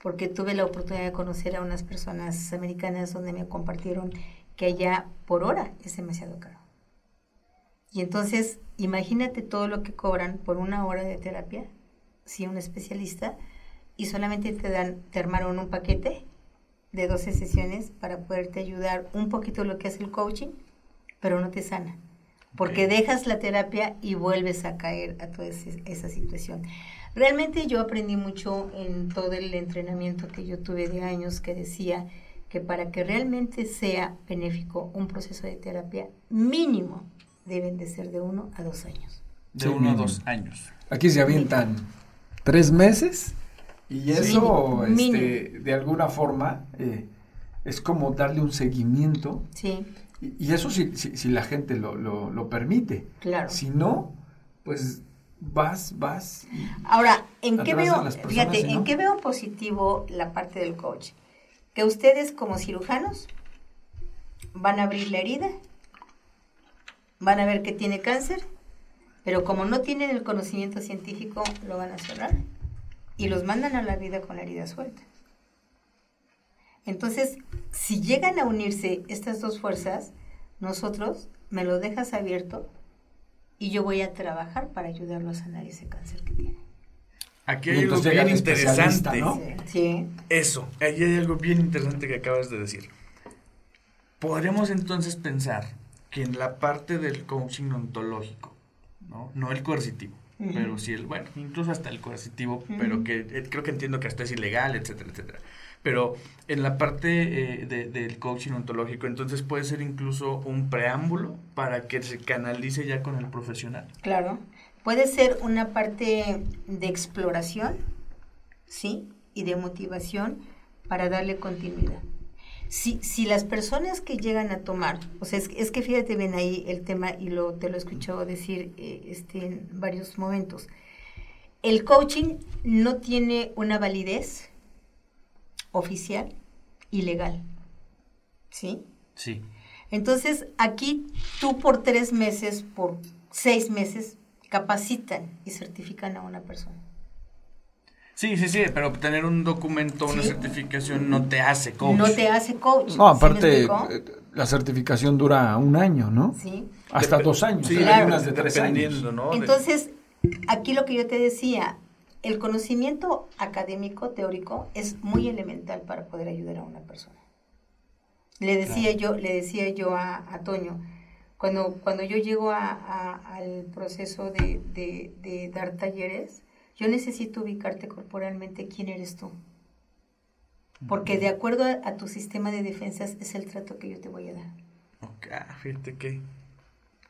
porque tuve la oportunidad de conocer a unas personas americanas donde me compartieron que allá por hora es demasiado caro. Y entonces, imagínate todo lo que cobran por una hora de terapia, si un especialista, y solamente te dan, te armaron un paquete de 12 sesiones para poderte ayudar un poquito lo que hace el coaching, pero no te sana. Porque Ok. dejas la terapia y vuelves a caer a toda ese- esa situación. Realmente yo aprendí mucho en todo el entrenamiento que yo tuve de años que decía que para que realmente sea benéfico un proceso de terapia mínimo deben de ser de uno a dos años. De Sí, uno a mínimo. dos años. Aquí se avientan tres meses y eso, Mínimo. este, de alguna forma, eh, es como darle un seguimiento. Sí, Y, y eso si, si, si la gente lo, lo, lo permite. claro. Si no, pues vas, vas. Ahora, ¿en qué veo, personas, fíjate, ¿sí, en qué veo positivo la parte del coach? Que ustedes como cirujanos van a abrir la herida, van a ver que tiene cáncer, pero como no tienen el conocimiento científico, lo van a cerrar y los mandan a la vida con la herida suelta. Entonces, si llegan a unirse estas dos fuerzas, nosotros me lo dejas abierto y yo voy a trabajar para ayudarlo a sanar ese cáncer que tiene. Aquí hay algo bien interesante. ¿no? Sí. Eso, ahí hay algo bien interesante que acabas de decir. Podríamos entonces pensar que en la parte del coaching ontológico, ¿no? No el coercitivo, Pero sí el, bueno, incluso hasta el coercitivo, pero que eh, creo que entiendo que hasta es ilegal, etcétera, etcétera. Pero en la parte eh, de- del coaching ontológico, entonces puede ser incluso un preámbulo para que se canalice ya con el profesional. Claro. Puede ser una parte de exploración, ¿sí? Y de motivación para darle continuidad. Si, si las personas que llegan a tomar, o sea, es, es que fíjate bien ahí el tema y lo, te lo he escuchado decir eh, este, en varios momentos. El coaching no tiene una validez oficial y legal, ¿sí? Sí. Entonces, aquí tú por tres meses, por seis meses, capacitan y certifican a una persona. Sí, sí, sí, pero tener un documento, una Sí. certificación no te hace coach. No te hace coach. No, ¿sí me aparte, eh, la certificación dura un año, ¿no? Sí. Hasta Dep- dos años. Sí, hay Claro. unas de tres años. dependiendo, ¿no? Entonces, aquí lo que yo te decía, el conocimiento académico, teórico, es muy elemental para poder ayudar a una persona. Le decía yo, le decía yo a, a Toño, cuando, cuando yo llego a- a- al proceso de, de- de dar talleres, yo necesito ubicarte corporalmente quién eres tú. Porque de acuerdo a, a tu sistema de defensas es el trato que yo te voy a dar. Ok, ah, fíjate qué,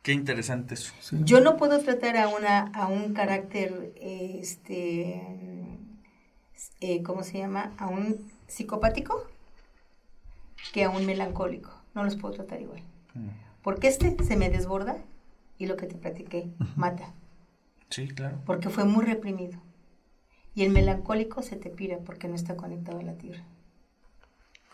qué interesante eso. Sí. Yo no puedo tratar a una a un carácter este eh, ¿cómo se llama? a un psicopático que a un melancólico. No los puedo tratar igual. Mm. Porque este se me desborda y lo que te platiqué, mata. Sí, claro. Porque fue muy reprimido. Y el melancólico se te pira porque no está conectado a la tierra.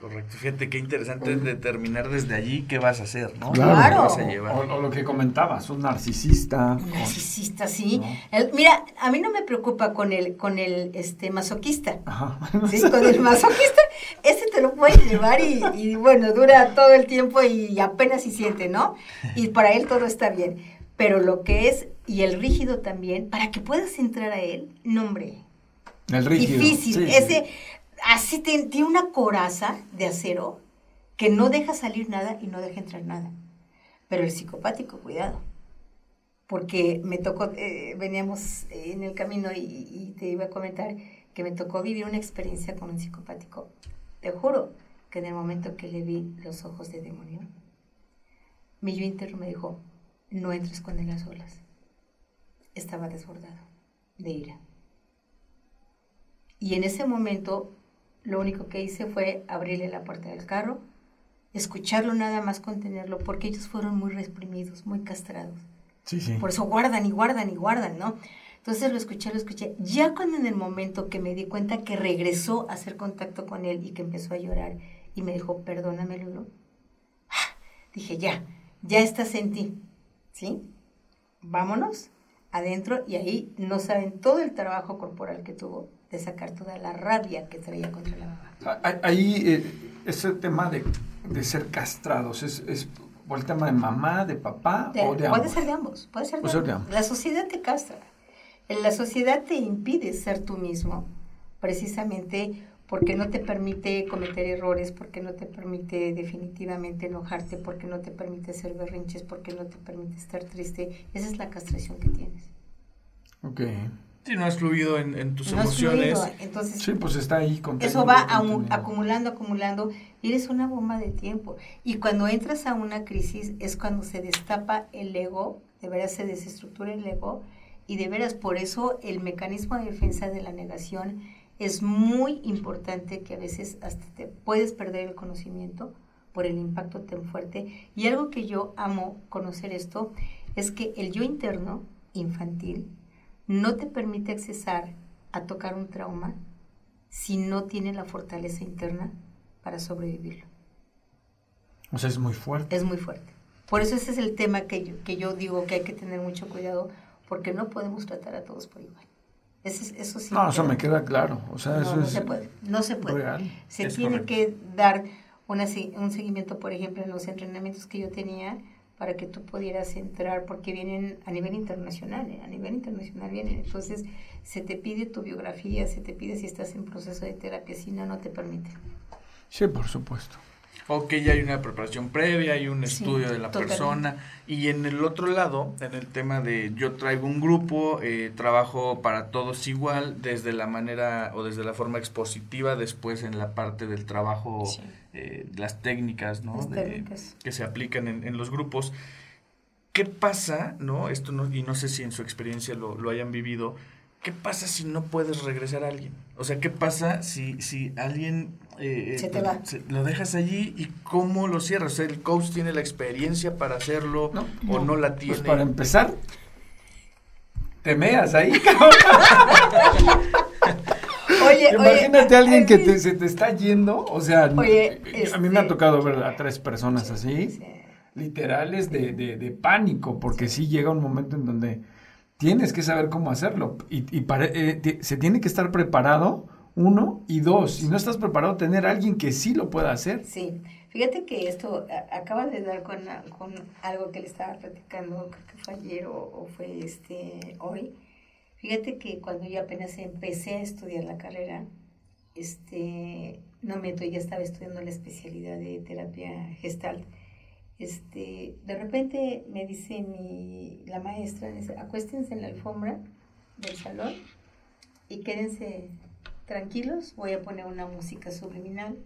Correcto. Fíjate qué interesante es determinar desde allí qué vas a hacer, ¿no? Claro. ¿Qué vas a llevar? O, o lo que comentabas, un narcisista. Un narcisista, sí. El- mira, a mí no me preocupa con el, con el este, masoquista. Ajá. ¿sí? Con el masoquista, ese te lo puedes llevar y, y, bueno, dura todo el tiempo y apenas si siente, ¿no? Y para él todo está bien. Pero lo que es, y el rígido también, para que puedas entrar a él, no hombre, El rígido. difícil. Sí, sí. Ese, así te- tiene una coraza de acero que no deja salir nada y no deja entrar nada. Pero el psicopático, cuidado. Porque me tocó, eh, veníamos en el camino y, y te iba a comentar que me tocó vivir una experiencia con un psicopático. Te juro que en el momento que le vi los ojos de demonio, mi yo interno me dijo, no entres con él a solas. Estaba desbordado de ira. Y en ese momento lo único que hice fue abrirle la puerta del carro, escucharlo nada más contenerlo, porque ellos fueron muy reprimidos, muy castrados. Sí, sí. Por eso guardan y guardan y guardan, ¿no? Entonces lo escuché, lo escuché. Ya cuando en el momento que me di cuenta que regresó a hacer contacto con él y que empezó a llorar y me dijo, perdóname, Lulu, ¡ah! dije, ya, ya estás en ti, ¿sí? Vámonos adentro y ahí no saben todo el trabajo corporal que tuvo de sacar toda la rabia que traía contra la mamá. Ah, Ahí eh, ese tema de, de ser castrados es, es por el tema de mamá, de papá De- o de puede ambos. ser de ambos, puede ser de, Puede ser de ambos. La sociedad te castra. La sociedad te impide ser tú mismo, precisamente porque no te permite cometer errores, porque no te permite definitivamente enojarte, porque no te permite hacer berrinches, porque no te permite estar triste. Esa es la castración que tienes. Ok. Si no has fluido en, en tus No has emociones. fluido, Entonces, Sí, pues está ahí eso va contenido. acumulando, acumulando, y eres una bomba de tiempo. Y cuando entras a una crisis es cuando se destapa el ego, de veras se desestructura el ego, y de veras por eso el mecanismo de defensa de la negación es muy importante que a veces hasta te puedes perder el conocimiento por el impacto tan fuerte. Y algo que yo amo conocer esto es que el yo interno, infantil, no te permite accesar a tocar un trauma si no tiene la fortaleza interna para sobrevivirlo. O sea, es muy fuerte. Es muy fuerte. Por eso ese es el tema que yo, que yo digo que hay que tener mucho cuidado porque no podemos tratar a todos por igual. Eso, es- eso sí. No, eso me queda claro. O sea, No, eso no es se puede. No se puede. real. Se Es tiene correcto. que dar una, un seguimiento, por ejemplo, en los entrenamientos que yo tenía para que tú pudieras entrar, porque vienen a nivel internacional, ¿eh? a nivel internacional vienen. Entonces, se te pide tu biografía, se te pide si estás en proceso de terapia, si no, no te permite. Sí, por supuesto. Ok, ya hay una preparación previa, hay un Sí, estudio de la totalmente. persona. Y en el otro lado, en el tema de yo traigo un grupo, eh, trabajo para todos igual, desde la manera o desde la forma expositiva, después en la parte del trabajo, Sí. eh, las técnicas, ¿no? Las De- técnicas. que se aplican en, en los grupos. ¿Qué pasa, no? Esto no, y no sé si en su experiencia lo, lo hayan vivido. ¿Qué pasa si no puedes regresar a alguien? O sea, ¿qué pasa si, si alguien eh, Se te va. lo dejas allí y cómo lo cierras? O sea, ¿el coach tiene la experiencia para hacerlo No, o no. no la tiene? Pues para empezar, te meas ahí. Oye, Imagínate a alguien que te- se te está yendo, o sea, Oye, eh, a mí me ha este- tocado ver a tres personas así, Sí. literales de, de- de pánico, porque sí llega un momento en donde tienes que saber cómo hacerlo y, eh, se tiene que estar preparado, uno, y dos, si no estás preparado, tener a alguien que sí lo pueda hacer. Sí, fíjate que esto a- acaba de dar con, con algo que le estaba platicando, creo que fue ayer o, o fue este hoy. Fíjate que cuando yo apenas empecé a estudiar la carrera, este, no miento, ya estaba estudiando la especialidad de terapia gestal. Este, de repente me dice mi, la maestra, dice, acuéstense en la alfombra del salón y quédense tranquilos, voy a poner una música subliminal,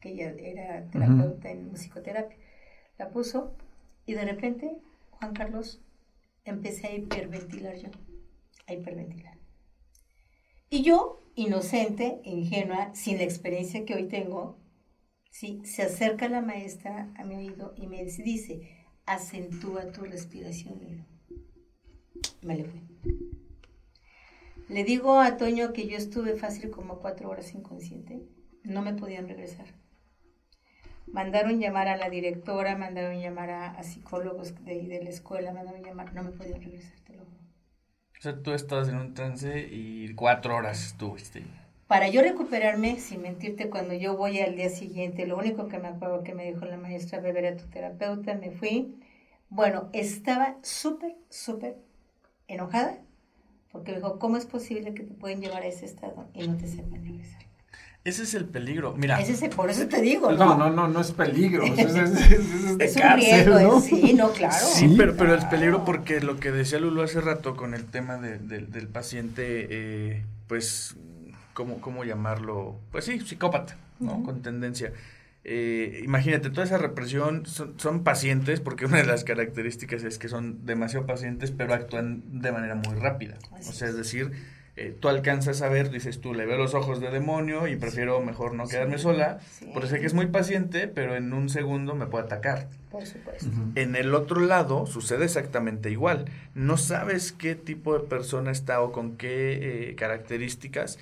que ella era terapeuta en musicoterapia. La puso y de repente, Juan Carlos, empecé a hiperventilar yo, a hiperventilar. Y yo, inocente, ingenua, sin la experiencia que hoy tengo, Sí, se acerca la maestra a mi oído y me dice, acentúa tu respiración, Lilo. Me le fui. Le digo a Toño que yo estuve fácil como cuatro horas inconsciente. No me podían regresar. Mandaron llamar a la directora, mandaron llamar a, psicólogos de, de, la escuela, mandaron llamar, no me podían regresar, te lo juro. O sea, tú estabas en un trance y cuatro horas estuviste. Para yo recuperarme, sin mentirte, cuando yo voy al día siguiente, lo único que me acuerdo que me dijo la maestra, beber a tu terapeuta, me fui. Bueno, estaba súper, súper enojada, porque dijo, ¿cómo es posible que te pueden llevar a ese estado y no te sepan regresar? Ese es el peligro. Mira. Ese es por eso te digo, ¿no? No, no, no, es peligro. es, es, de cárcel, ¿no? sí, no, claro. Sí, pero, pero el peligro porque lo que decía Lulu hace rato con el tema de, del paciente, eh, pues, ¿cómo, ¿cómo llamarlo? Pues sí, psicópata, ¿no? Con tendencia. Eh, imagínate, toda esa represión son, son, pacientes, porque una de las características es que son demasiado pacientes, pero actúan de manera muy rápida. o sea, es decir, eh, tú alcanzas a ver, dices tú, le veo los ojos de demonio y prefiero mejor no quedarme sola, porque sé que es muy paciente, pero en un segundo me puede atacar. Por supuesto. En el otro lado sucede exactamente igual. No sabes qué tipo de persona está o con qué eh, características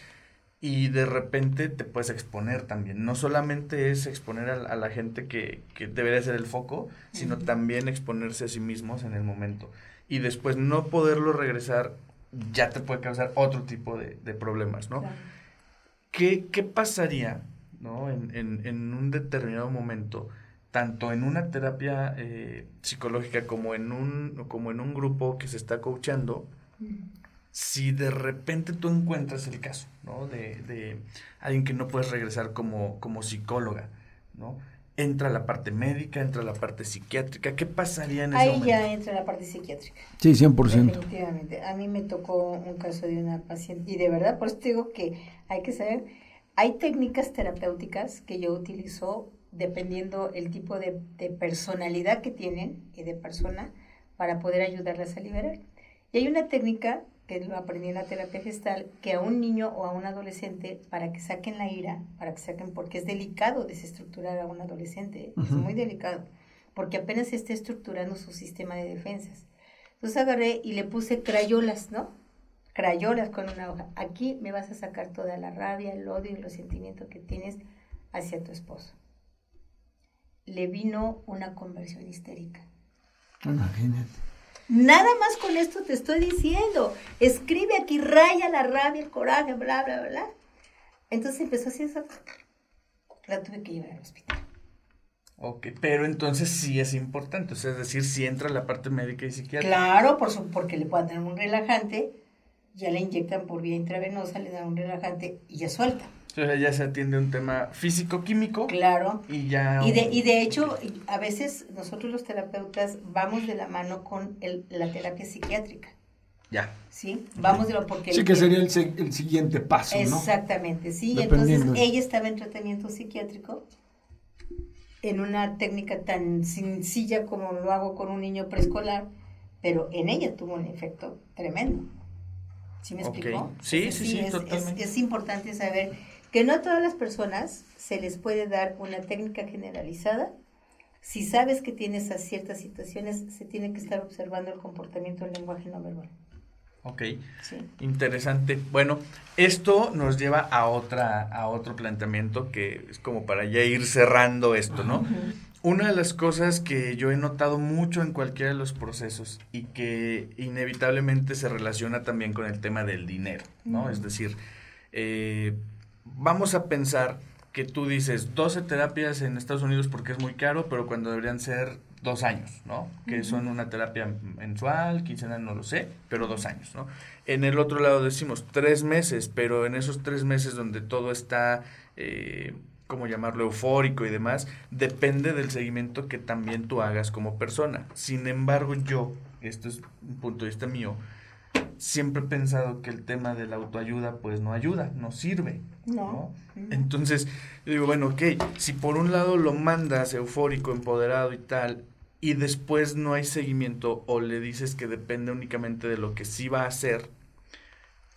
y de repente te puedes exponer también. No solamente es exponer a, la gente que, que, debería ser el foco, sino también exponerse a sí mismos en el momento. Y después no poderlo regresar ya te puede causar otro tipo de, problemas, ¿no? ¿Qué, ¿Qué, pasaría, ¿no? En, en, en, un determinado momento, tanto en una terapia eh, psicológica como en, un, como en un grupo que se está coachando, si de repente tú encuentras el caso, ¿no? De, de alguien que no puedes regresar como, como psicóloga, ¿no? entra la parte médica, entra la parte psiquiátrica. ¿Qué pasaría en ese Ahí ya entra la parte psiquiátrica. Sí, 100%. Definitivamente. A mí me tocó un caso de una paciente y de verdad, por eso te digo que hay que saber, hay técnicas terapéuticas que yo utilizo dependiendo el tipo de, de personalidad que tienen y de persona para poder ayudarlas a liberar. Y hay una técnica que lo aprendí en la terapia gestal, que a un niño o a un adolescente, para que saquen la ira, para que saquen, porque es delicado desestructurar a un adolescente, es muy delicado, porque apenas está estructurando su sistema de defensas. Entonces agarré y le puse crayolas, ¿no? Crayolas con una hoja. Aquí me vas a sacar toda la rabia, el odio y el resentimiento que tienes hacia tu esposo. Le vino una conversión histérica. Imagínate. Nada más con esto te estoy diciendo. Escribe aquí, raya la rabia, el coraje, bla, bla, bla. Entonces empezó así eso. La tuve que llevar al hospital. Ok, pero entonces sí es importante, o sea, es decir, si entra la parte médica y psiquiátrica. Claro, por su, porque le pueden dar un relajante, ya le inyectan por vía intravenosa, le dan un relajante y ya suelta. Entonces ya se atiende un tema físico-químico. Claro. Y ya... Y de, y de hecho, a veces nosotros los terapeutas vamos de la mano con el, la terapia psiquiátrica. Ya. Sí, vamos de lo porque... Sí, que sería el, el, siguiente paso, ¿no? Exactamente, sí. Entonces ella estaba en tratamiento psiquiátrico en una técnica tan sencilla como lo hago con un niño preescolar, pero en ella tuvo un efecto tremendo. ¿Sí me explicó? Sí, sí, sí, es, totalmente. es, importante saber que no a todas las personas se les puede dar una técnica generalizada. Si sabes que tienes a ciertas situaciones, se tiene que estar observando el comportamiento del lenguaje no verbal. Ok, sí. interesante. Bueno, esto nos lleva a otra, a otro planteamiento que es como para ya ir cerrando esto, ¿no? Una de las cosas que yo he notado mucho en cualquiera de los procesos y que inevitablemente se relaciona también con el tema del dinero, ¿no? Es decir, eh, vamos a pensar que tú dices 12 terapias en Estados Unidos porque es muy caro, pero cuando deberían ser dos años, ¿no? Que son una terapia mensual, quincenal, no lo sé, pero dos años, ¿no? En el otro lado decimos tres meses, pero en esos tres meses donde todo está, eh, ¿cómo llamarlo?, eufórico y demás, depende del seguimiento que también tú hagas como persona. Sin embargo, yo, esto es un punto de vista mío, siempre he pensado que el tema de la autoayuda pues no ayuda, no sirve. No. Entonces, yo digo, bueno, ok, si por un lado lo mandas eufórico, empoderado y tal, y después no hay seguimiento o le dices que depende únicamente de lo que sí va a hacer,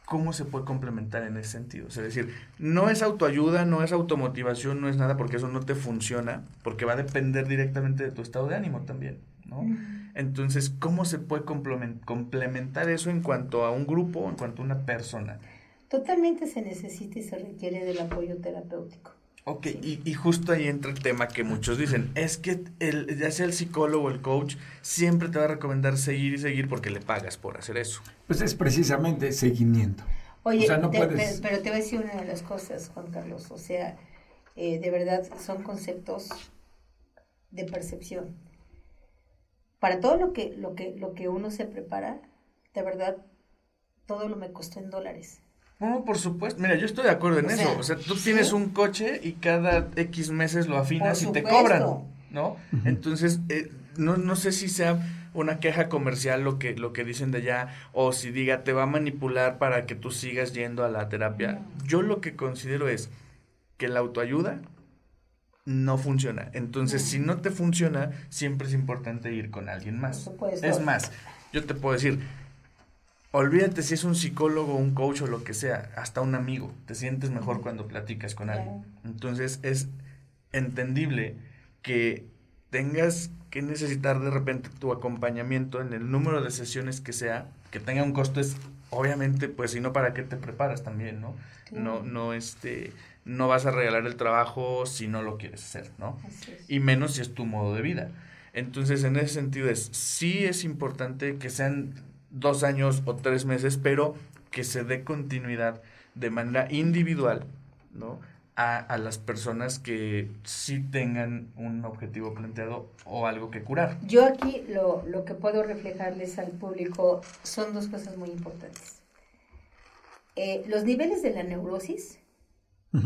¿cómo se puede complementar en ese sentido? es decir, no es autoayuda, no es automotivación, no es nada porque eso no te funciona, porque va a depender directamente de tu estado de ánimo también, ¿no? Entonces, ¿cómo se puede complementar eso en cuanto a un grupo, en cuanto a una persona? Totalmente se necesita y se requiere del apoyo terapéutico. Ok, y, y, justo ahí entra el tema que muchos dicen, es que el, ya sea el psicólogo o el coach, siempre te va a recomendar seguir y seguir porque le pagas por hacer eso. Pues es precisamente seguimiento. Oye, pero, te voy a decir una de las cosas, Juan Carlos, o sea, eh, de verdad son conceptos de percepción. Para todo lo que, lo que, lo que uno se prepara, de verdad, todo lo me costó en dólares. No, por supuesto. Mira, yo estoy de acuerdo en eso. O sea, tú tienes un coche y cada X meses lo afinas y te cobran, ¿no? Entonces, eh, no, no sé si sea una queja comercial lo que, lo que dicen de allá o si diga te va a manipular para que tú sigas yendo a la terapia. Yo lo que considero es que la autoayuda no funciona. Entonces, si no te funciona, siempre es importante ir con alguien más. Es más, yo te puedo decir, olvídate si es un psicólogo, un coach o lo que sea, hasta un amigo. Te sientes mejor cuando platicas con alguien. Entonces es entendible que tengas que necesitar de repente tu acompañamiento en el número de sesiones que sea, que tenga un costo es obviamente pues si no para qué te preparas también, ¿no? No no este no vas a regalar el trabajo si no lo quieres hacer, ¿no? Y menos si es tu modo de vida. Entonces, en ese sentido es, sí es importante que sean dos años o tres meses, pero que se dé continuidad de manera individual, ¿no? A, a, las personas que sí tengan un objetivo planteado o algo que curar. Yo aquí lo, lo que puedo reflejarles al público son dos cosas muy importantes. Eh, los niveles de la neurosis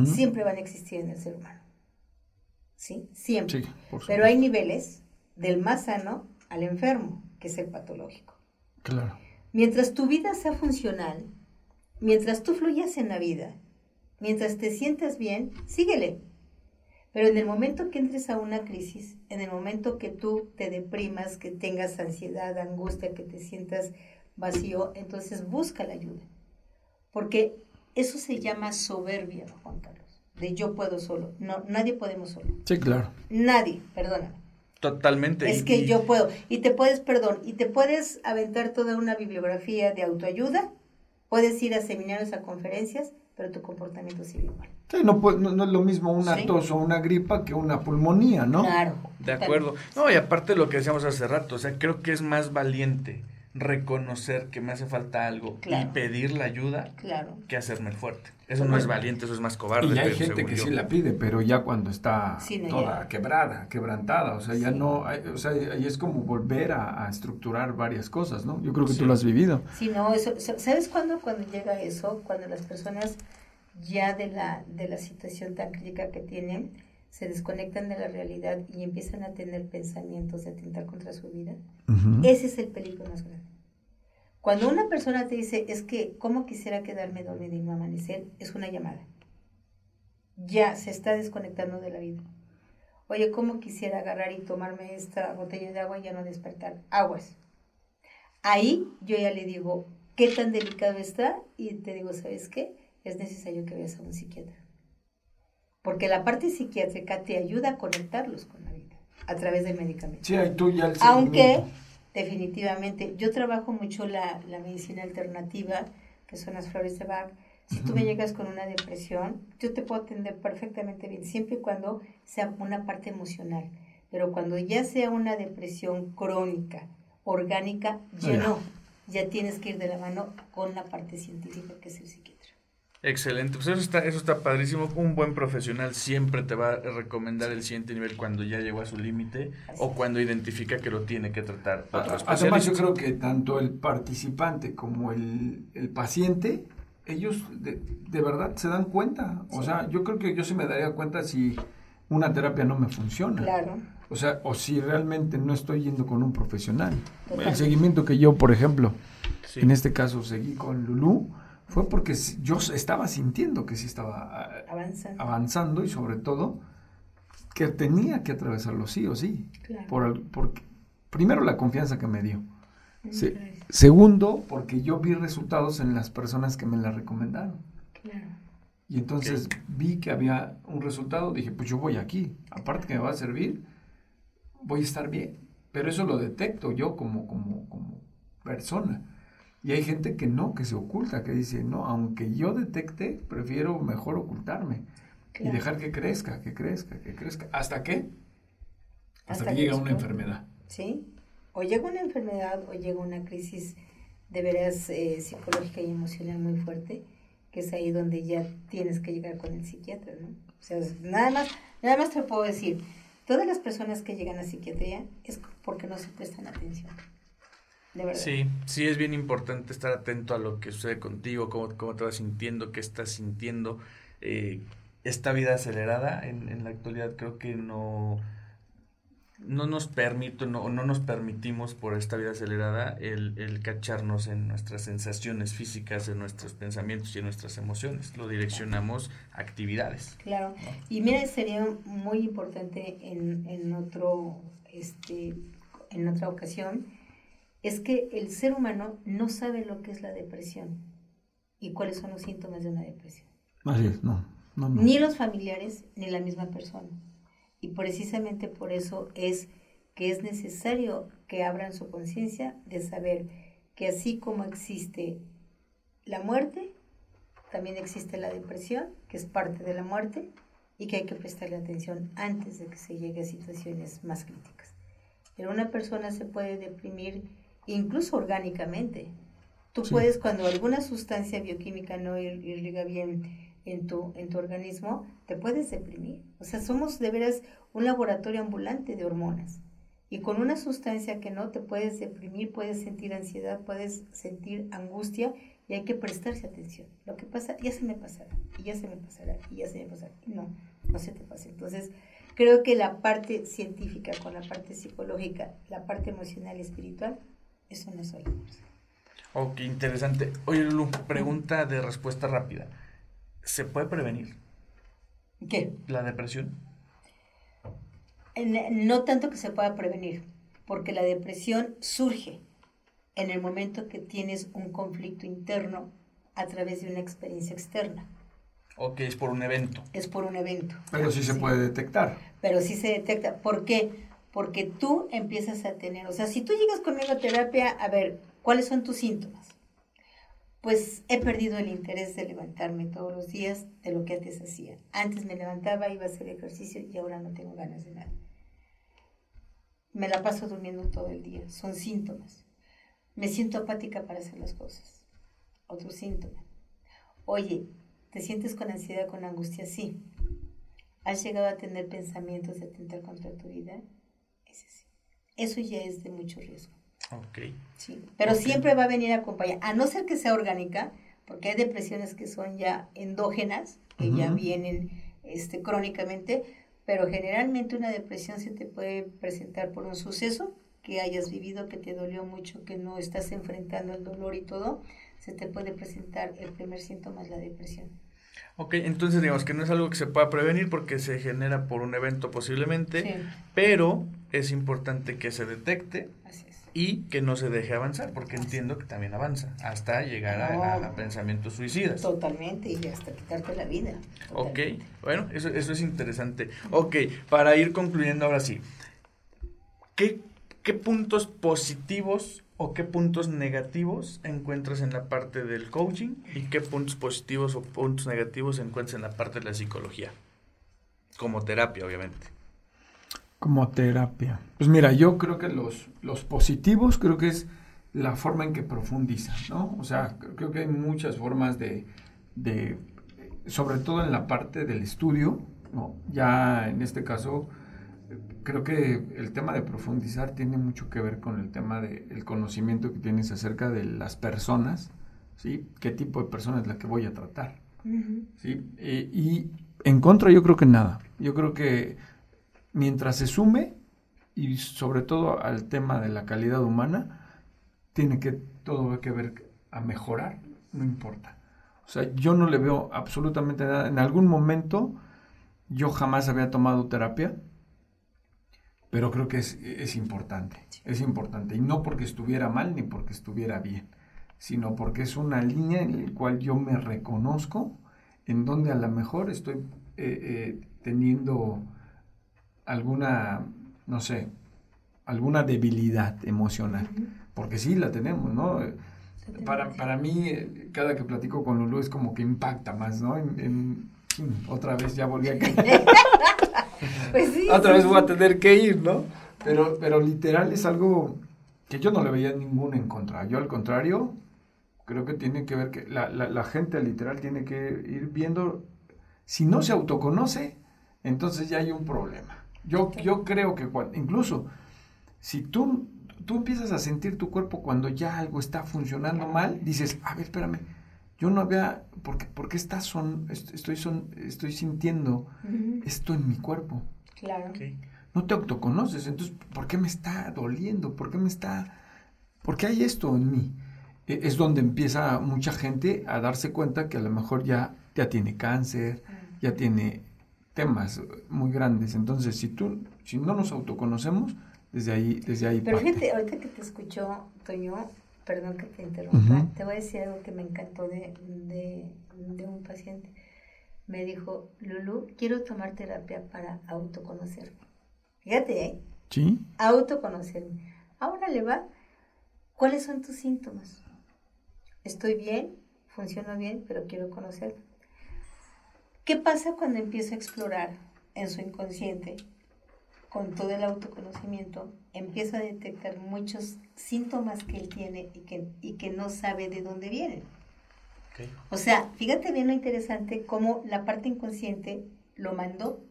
siempre van a existir en el ser humano. ¿Sí? Siempre. Pero hay niveles del más sano al enfermo, que es el patológico. Mientras tu vida sea funcional, mientras tú fluyas en la vida, mientras te sientas bien, síguele. Pero en el momento que entres a una crisis, en el momento que tú te deprimas, que tengas ansiedad, angustia, que te sientas vacío, entonces busca la ayuda. Porque eso se llama soberbia, Juan Carlos, de yo puedo solo. No, nadie podemos solo. Sí, claro. Nadie, perdóname. Totalmente. Es que yo puedo. Y te puedes, perdón, y te puedes aventar toda una bibliografía de autoayuda, puedes ir a seminarios, a conferencias, pero tu comportamiento sigue igual. Sí, no, no, es lo mismo una tos o una gripa que una pulmonía, ¿no? Claro. De acuerdo. No, y aparte de lo que decíamos hace rato, o sea, creo que es más valiente reconocer que me hace falta algo y pedir la ayuda claro. que hacerme el fuerte. Eso no es valiente, eso es más cobarde. Y hay gente que sí la pide, pero ya cuando está toda quebrada, quebrantada, o sea, ya no, o sea, ahí es como volver a, estructurar varias cosas, ¿no? Yo creo que tú lo has vivido. Sí, no, eso, ¿sabes cuándo? Cuando llega eso, cuando las personas ya de la, de la situación tan crítica que tienen, se desconectan de la realidad y empiezan a tener pensamientos de atentar contra su vida, ese es el peligro más grande. Cuando una persona te dice, es que, ¿cómo quisiera quedarme dormida y no amanecer? Es una llamada. Ya se está desconectando de la vida. Oye, ¿cómo quisiera agarrar y tomarme esta botella de agua y ya no despertar? Aguas. Ahí yo ya le digo, ¿qué tan delicado está? Y te digo, ¿sabes qué? Es necesario que vayas a un psiquiatra. Porque la parte psiquiátrica te ayuda a conectarlos con la vida a través del medicamento. Sí, tú ya Aunque definitivamente. Yo trabajo mucho la, la, medicina alternativa, que son las flores de Bach. Si tú me llegas con una depresión, yo te puedo atender perfectamente bien, siempre y cuando sea una parte emocional. Pero cuando ya sea una depresión crónica, orgánica, ya no. Ya tienes que ir de la mano con la parte científica, que es el psiquiatra. Excelente, pues eso está, eso está padrísimo. Un buen profesional siempre te va a recomendar el siguiente nivel cuando ya llegó a su límite o cuando identifica que lo tiene que tratar otro Además, yo creo que tanto el participante como el, paciente, ellos de, de, verdad se dan cuenta. O sea, yo creo que yo sí me daría cuenta si una terapia no me funciona. Claro. O sea, o si realmente no estoy yendo con un profesional. El seguimiento que yo, por ejemplo, en este caso seguí con Lulú fue porque yo estaba sintiendo que sí estaba ah, avanzando, y sobre todo que tenía que atravesarlo sí o sí. Por, primero la confianza que me dio. Sí. Segundo, porque yo vi resultados en las personas que me la recomendaron. Claro. Y entonces vi que había un resultado, dije, pues yo voy aquí. Aparte que me va a servir, voy a estar bien. Pero eso lo detecto yo como, como, como persona. Y hay gente que no, que se oculta, que dice, no, aunque yo detecte, prefiero mejor ocultarme. Y dejar que crezca, que crezca, que crezca. ¿Hasta qué? Hasta, que, llega una enfermedad. Sí. O llega una enfermedad o llega una crisis de veras eh, psicológica y emocional muy fuerte, que es ahí donde ya tienes que llegar con el psiquiatra, ¿no? O sea, nada más, nada más te puedo decir, todas las personas que llegan a psiquiatría es porque no se prestan atención. De verdad. Sí, sí es bien importante estar atento a lo que sucede contigo, cómo, cómo te vas sintiendo, qué estás sintiendo. Eh, esta vida acelerada en, en la actualidad creo que no no nos permite, no, no nos permitimos por esta vida acelerada el, el cacharnos en nuestras sensaciones físicas, en nuestros pensamientos y en nuestras emociones. Lo direccionamos a actividades. Claro. Y mira, sería muy importante en, en, otro, este, en otra ocasión, es que el ser humano no sabe lo que es la depresión y cuáles son los síntomas de una depresión. Así es, no. no, no. Ni los familiares, ni la misma persona. Y precisamente por eso es que es necesario que abran su conciencia de saber que así como existe la muerte, también existe la depresión, que es parte de la muerte, y que hay que prestarle atención antes de que se llegue a situaciones más críticas. Pero una persona se puede deprimir incluso orgánicamente. Tú sí. puedes, cuando alguna sustancia bioquímica no irriga bien en tu, en tu organismo, te puedes deprimir. O sea, somos de veras un laboratorio ambulante de hormonas. Y con una sustancia que no te puedes deprimir, puedes sentir ansiedad, puedes sentir angustia y hay que prestarse atención. Lo que pasa, ya se me pasará, y ya se me pasará, y ya se me pasará. No, no se te pasa. Entonces, creo que la parte científica con la parte psicológica, la parte emocional y espiritual, eso no. Ok, interesante. Oye, Lulu, pregunta de respuesta rápida. ¿Se puede prevenir? ¿Qué? La depresión. No tanto que se pueda prevenir, porque la depresión surge en el momento que tienes un conflicto interno a través de una experiencia externa. Ok, es por un evento. Es por un evento. Pero sí se puede detectar. Pero sí se detecta. ¿Por qué? Porque tú empiezas a tener, o sea, si tú llegas conmigo a terapia, a ver, ¿cuáles son tus síntomas? pues he perdido el interés de levantarme todos los días de lo que antes hacía. Antes me levantaba, iba a hacer ejercicio y ahora no tengo ganas de nada. Me la paso durmiendo todo el día. Son síntomas. Me siento apática para hacer las cosas. Otro síntoma. Oye, ¿te sientes con ansiedad, con angustia? Sí. ¿Has llegado a tener pensamientos de atentar contra tu vida? Eso ya es de mucho riesgo. Ok. Sí, pero okay. siempre va a venir acompañada, a no ser que sea orgánica, porque hay depresiones que son ya endógenas, que uh -huh. ya vienen este, crónicamente, pero generalmente una depresión se te puede presentar por un suceso que hayas vivido, que te dolió mucho, que no estás enfrentando el dolor y todo, se te puede presentar el primer síntoma es la depresión. Ok, entonces digamos que no es algo que se pueda prevenir porque se genera por un evento posiblemente, sí. pero es importante que se detecte y que no se deje avanzar, porque entiendo que también avanza, hasta llegar no, a, a, pensamientos suicidas. Totalmente, y hasta quitarte la vida. Totalmente. Ok, bueno, eso, eso es interesante. Ok, para ir concluyendo ahora sí, ¿qué, qué puntos positivos o qué puntos negativos encuentras en la parte del coaching y qué puntos positivos o puntos negativos encuentras en la parte de la psicología? Como terapia, obviamente. Como terapia. Pues mira, yo creo que los, los positivos creo que es la forma en que profundiza, ¿no? O sea, creo que hay muchas formas de, de sobre todo en la parte del estudio, ¿no? Ya en este caso, creo que el tema de profundizar tiene mucho que ver con el tema del de conocimiento que tienes acerca de las personas, ¿sí? ¿Qué tipo de persona es la que voy a tratar? Uh -huh. ¿Sí? Eh, y en contra yo creo que nada. Yo creo que mientras se sume y sobre todo al tema de la calidad humana, tiene que todo que ver a mejorar, no importa. O sea, yo no le veo absolutamente nada. En algún momento yo jamás había tomado terapia, pero creo que es, es importante, es importante. Y no porque estuviera mal ni porque estuviera bien, sino porque es una línea en la cual yo me reconozco, en donde a lo mejor estoy eh, eh, teniendo alguna, no sé, alguna debilidad emocional. Porque sí la tenemos, ¿no? Para, para mí, eh, cada que platico con Lulu es como que impacta más, ¿no? En, en- otra vez ya volví a caer. Pues sí. Otra sí, vez voy a tener que ir, ¿no? Pero, pero literal es algo que yo no le veía ningún en contra. Yo al contrario, creo que tiene que ver que la, la, la gente literal tiene que ir viendo, si no se autoconoce, entonces ya hay un problema. Yo, yo creo que incluso si tú, tú empiezas a sentir tu cuerpo cuando ya algo está funcionando mal, dices, a ver, espérame, yo no había, ¿por qué, por qué está son, est- estoy, son, estoy sintiendo esto en mi cuerpo? Claro. no te autoconoces, entonces, ¿por qué me está doliendo? ¿Por qué me está... ¿Por qué hay esto en mí? E- Es donde empieza mucha gente a darse cuenta que a lo mejor ya, ya tiene cáncer, ya tiene temas muy grandes. Entonces, si tú, si no nos autoconocemos, desde ahí, desde ahí Pero parte. fíjate, ahorita que te escuchó, Toño, perdón que te interrumpa, te voy a decir algo que me encantó de, de, de un paciente. Me dijo, Lulu, quiero tomar terapia para autoconocerme. Fíjate, ¿eh? ¿Sí? autoconocerme. Ahora le va, ¿cuáles son tus síntomas? Estoy bien, funciono bien, pero quiero conocerme. ¿Qué pasa cuando empiezo a explorar en su inconsciente, con todo el autoconocimiento, empieza a detectar muchos síntomas que él tiene y que, y que no sabe de dónde vienen? O sea, fíjate bien lo interesante cómo la parte inconsciente lo mandó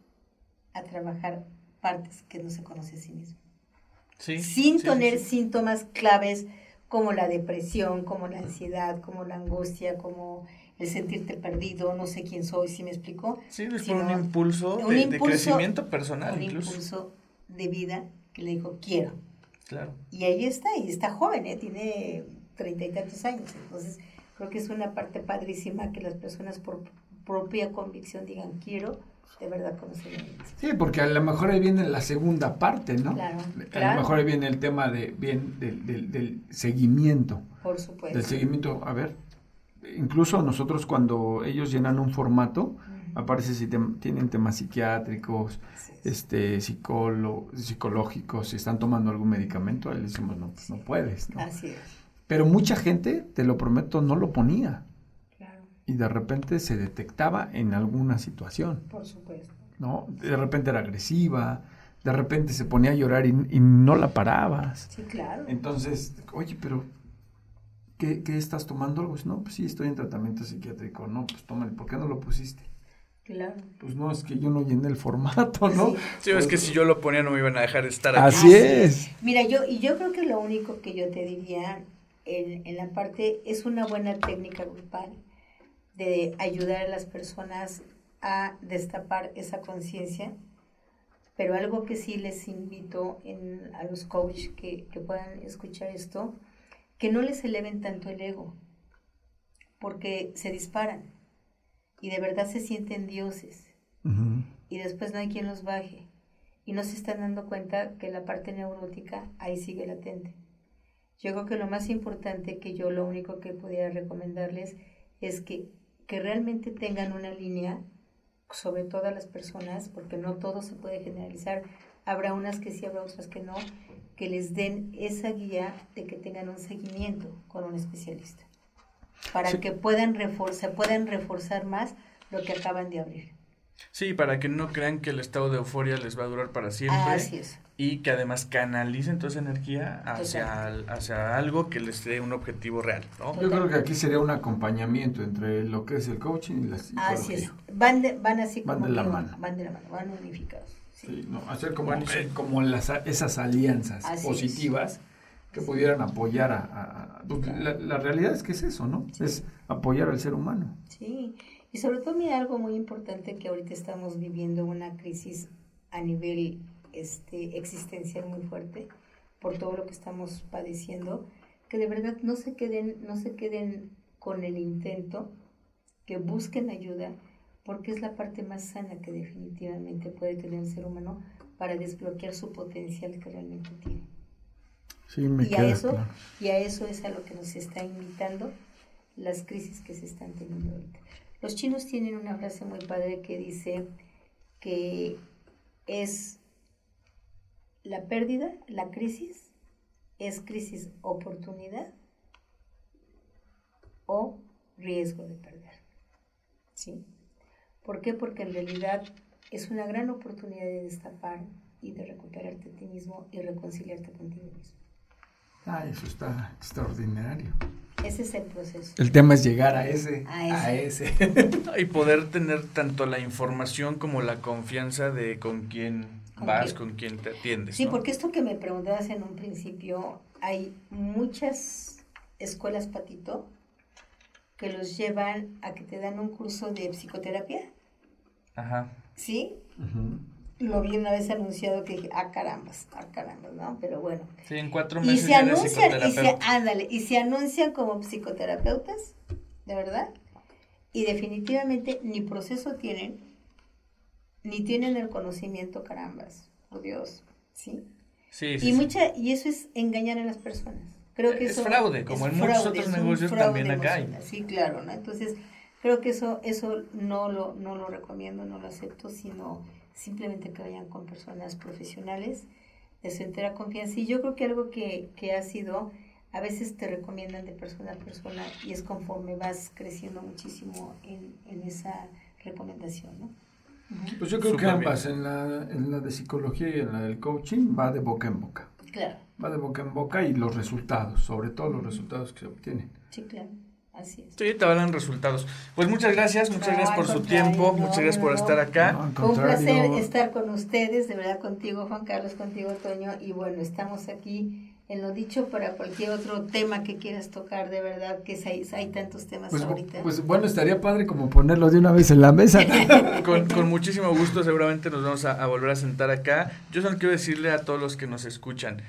a trabajar partes que no se conoce a sí mismo. Sí, Sin sí, tener sí. síntomas claves como la depresión, como la ansiedad, como la angustia, como el sentirte perdido, no sé quién soy, si me explico? Sí, es por un impulso, un de, crecimiento personal Un incluso. impulso de vida que le dijo, quiero. Claro. Y ahí está, y está joven, ¿eh? tiene treinta y tantos años. Entonces, creo que es una parte padrísima que las personas por propia convicción digan, quiero de verdad conocer. Sí, porque a lo mejor ahí viene la segunda parte, ¿no? Claro, A lo mejor ahí viene el tema de, bien, del, del, del seguimiento. Por supuesto. Del seguimiento, a ver, incluso nosotros cuando ellos llenan un formato, aparece si tem- tienen temas psiquiátricos, Sí, sí. este, psicológicos, si están tomando algún medicamento, ahí le decimos, no, pues no puedes, ¿no? Así es, Pero mucha gente, te lo prometo, no lo ponía claro, y de repente se detectaba en alguna situación, por supuesto. ¿no? De repente era agresiva, de repente se ponía a llorar y, y no la parabas. Sí, claro. Entonces, oye, pero ¿qué, qué estás tomando algo? No, pues sí, estoy en tratamiento psiquiátrico. No, pues tómale, ¿por qué no lo pusiste? Claro. Pues no, es que yo no llené el formato, ¿no? Sí. Sí, es que si yo lo ponía no me iban a dejar estar aquí. Así es. Mira, yo, y yo creo que lo único que yo te diría en, en la parte es una buena técnica grupal de ayudar a las personas a destapar esa conciencia, pero algo que sí les invito en, a los coaches que, que puedan escuchar esto, que no les eleven tanto el ego, porque se disparan y de verdad se sienten dioses y después no hay quien los baje. Y no se están dando cuenta que la parte neurótica ahí sigue latente. Yo creo que lo más importante que yo lo único que pudiera recomendarles es que, que realmente tengan una línea sobre todas las personas, porque no todo se puede generalizar. Habrá unas que sí, habrá otras que no, que les den esa guía de que tengan un seguimiento con un especialista, para Sí. que puedan reforzar, puedan reforzar más lo que acaban de abrir. Sí, para que no crean que el estado de euforia les va a durar para siempre. Así es. Y que además canalicen toda esa energía hacia, al- hacia algo que les dé un objetivo real, ¿no? Yo creo que aquí sería un acompañamiento entre lo que es el coaching y la psicología. Así es. Van, de- van así Van como de la que mano. Van de la mano, van unificados. Sí. No, hacer como, eh, como las, esas alianzas Así positivas que pudieran apoyar a... a- a- pues, la, la realidad es que es eso, ¿no? Es apoyar al ser humano. Sí. Y sobre todo, mira, algo muy importante que ahorita estamos viviendo una crisis a nivel este, existencial muy fuerte por todo lo que estamos padeciendo, que de verdad no se queden, no se queden con el intento, que busquen ayuda, porque es la parte más sana que definitivamente puede tener un ser humano para desbloquear su potencial que realmente tiene. Sí, me y, a queda eso, claro. y a eso es a lo que nos está invitando las crisis que se están teniendo ahorita. Los chinos tienen una frase muy padre que dice que es la pérdida, la crisis, es crisis oportunidad o riesgo de perder. ¿Sí? ¿Por qué? Porque en realidad es una gran oportunidad de destapar y de recuperarte a ti mismo y reconciliarte contigo mismo. Ay, eso está extraordinario. Ese es el proceso. El tema es llegar a ese. A A ese. Y poder tener tanto la información como la confianza de con quién Con vas, quién. con quién te atiendes. Sí, ¿no? porque esto que me preguntabas en un principio, hay muchas escuelas patito que los llevan a que te dan un curso de psicoterapia, Ajá. ¿sí? Ujú. Lo vi una vez anunciado que dije, ah, carambas, ah, carambas, ¿no? Pero bueno. Sí, en cuatro Y meses se ya eres anuncian, y se, ándale, y se anuncian como psicoterapeutas, de verdad, y definitivamente ni proceso tienen, ni tienen el conocimiento, carambas, por Dios, ¿sí? Sí, sí, y sí. mucha y eso es engañar a las personas creo que Es eso fraude, como en muchos otros es negocios también acá hay. sí claro no entonces creo que eso eso no lo no lo recomiendo no lo acepto sino simplemente que vayan con personas profesionales de su entera confianza y yo creo que algo que, que ha sido a veces te recomiendan de persona a persona y es conforme vas creciendo muchísimo en, en esa recomendación no. Pues yo creo que Súper bien. ambas, en la, en la de psicología y en la del coaching, va de boca en boca. claro Va de boca en boca y los resultados, sobre todo los resultados que se obtienen. sí claro así es Sí, te dar resultados. Pues muchas gracias, muchas No, gracias por su tiempo, no, muchas gracias no, por estar acá. Fue un placer estar con ustedes, de verdad contigo Juan Carlos, contigo Toño, y bueno, estamos aquí en lo dicho para cualquier otro tema que quieras tocar, de verdad que hay, hay tantos temas Pues, ahorita. pues bueno, estaría padre como ponerlo de una vez en la mesa. Con, con muchísimo gusto, seguramente nos vamos a, a volver a sentar acá. Yo solo quiero decirle a todos los que nos escuchan,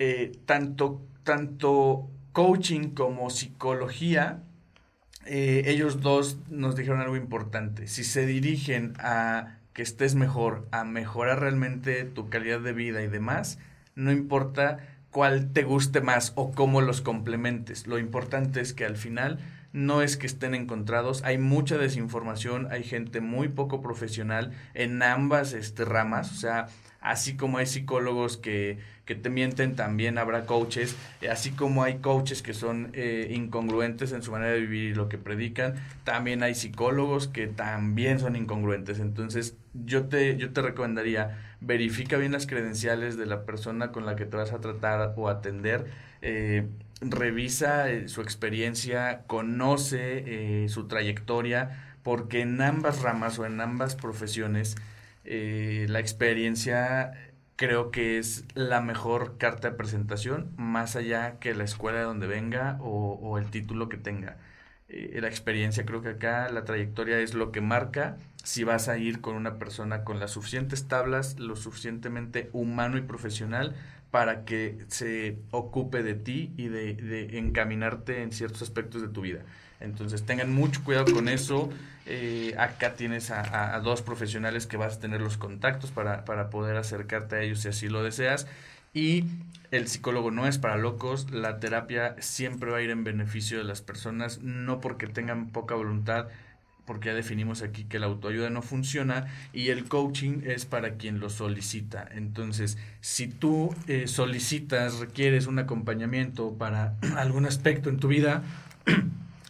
eh, tanto, tanto coaching como psicología, eh, ellos dos nos dijeron algo importante. Si se dirigen a que estés mejor, a mejorar realmente tu calidad de vida y demás, no importa cuál te guste más o cómo los complementes. Lo importante es que al final no es que estén encontrados, hay mucha desinformación, hay gente muy poco profesional en ambas este, ramas, o sea, así como hay psicólogos que, que te mienten, también habrá coaches, eh, así como hay coaches que son eh, incongruentes en su manera de vivir y lo que predican, también hay psicólogos que también son incongruentes. Entonces, yo te, yo te recomendaría, verifica bien las credenciales de la persona con la que te vas a tratar o atender, eh, revisa eh, su experiencia, conoce su trayectoria, porque en ambas ramas o en ambas profesiones, eh, la experiencia creo que es la mejor carta de presentación, más allá que la escuela de donde venga o, el título que tenga. Eh, la experiencia creo que acá la trayectoria es lo que marca si vas a ir con una persona con las suficientes tablas, lo suficientemente humano y profesional para que se ocupe de ti y de encaminarte en ciertos aspectos de tu vida. Entonces tengan mucho cuidado con eso. Eh, acá tienes a, dos profesionales que vas a tener los contactos para, para poder acercarte a ellos si así lo deseas. Y el psicólogo no es para locos, la terapia siempre va a ir en beneficio de las personas, no porque tengan poca voluntad, porque ya definimos aquí que la autoayuda no funciona y el coaching es para quien lo solicita. Entonces, si tú eh, solicitas, requieres un acompañamiento para algún aspecto en tu vida,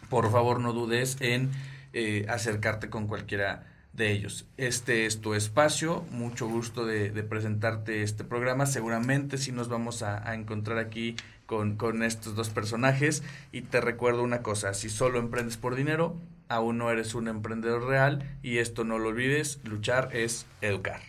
por favor no dudes en eh, acercarte con cualquiera de ellos. Este es tu espacio, mucho gusto de, presentarte este programa. Seguramente sí nos vamos a, a encontrar aquí con, con estos dos personajes. Y te recuerdo una cosa, si solo emprendes por dinero, aún no eres un emprendedor real y esto no lo olvides, luchar es educar.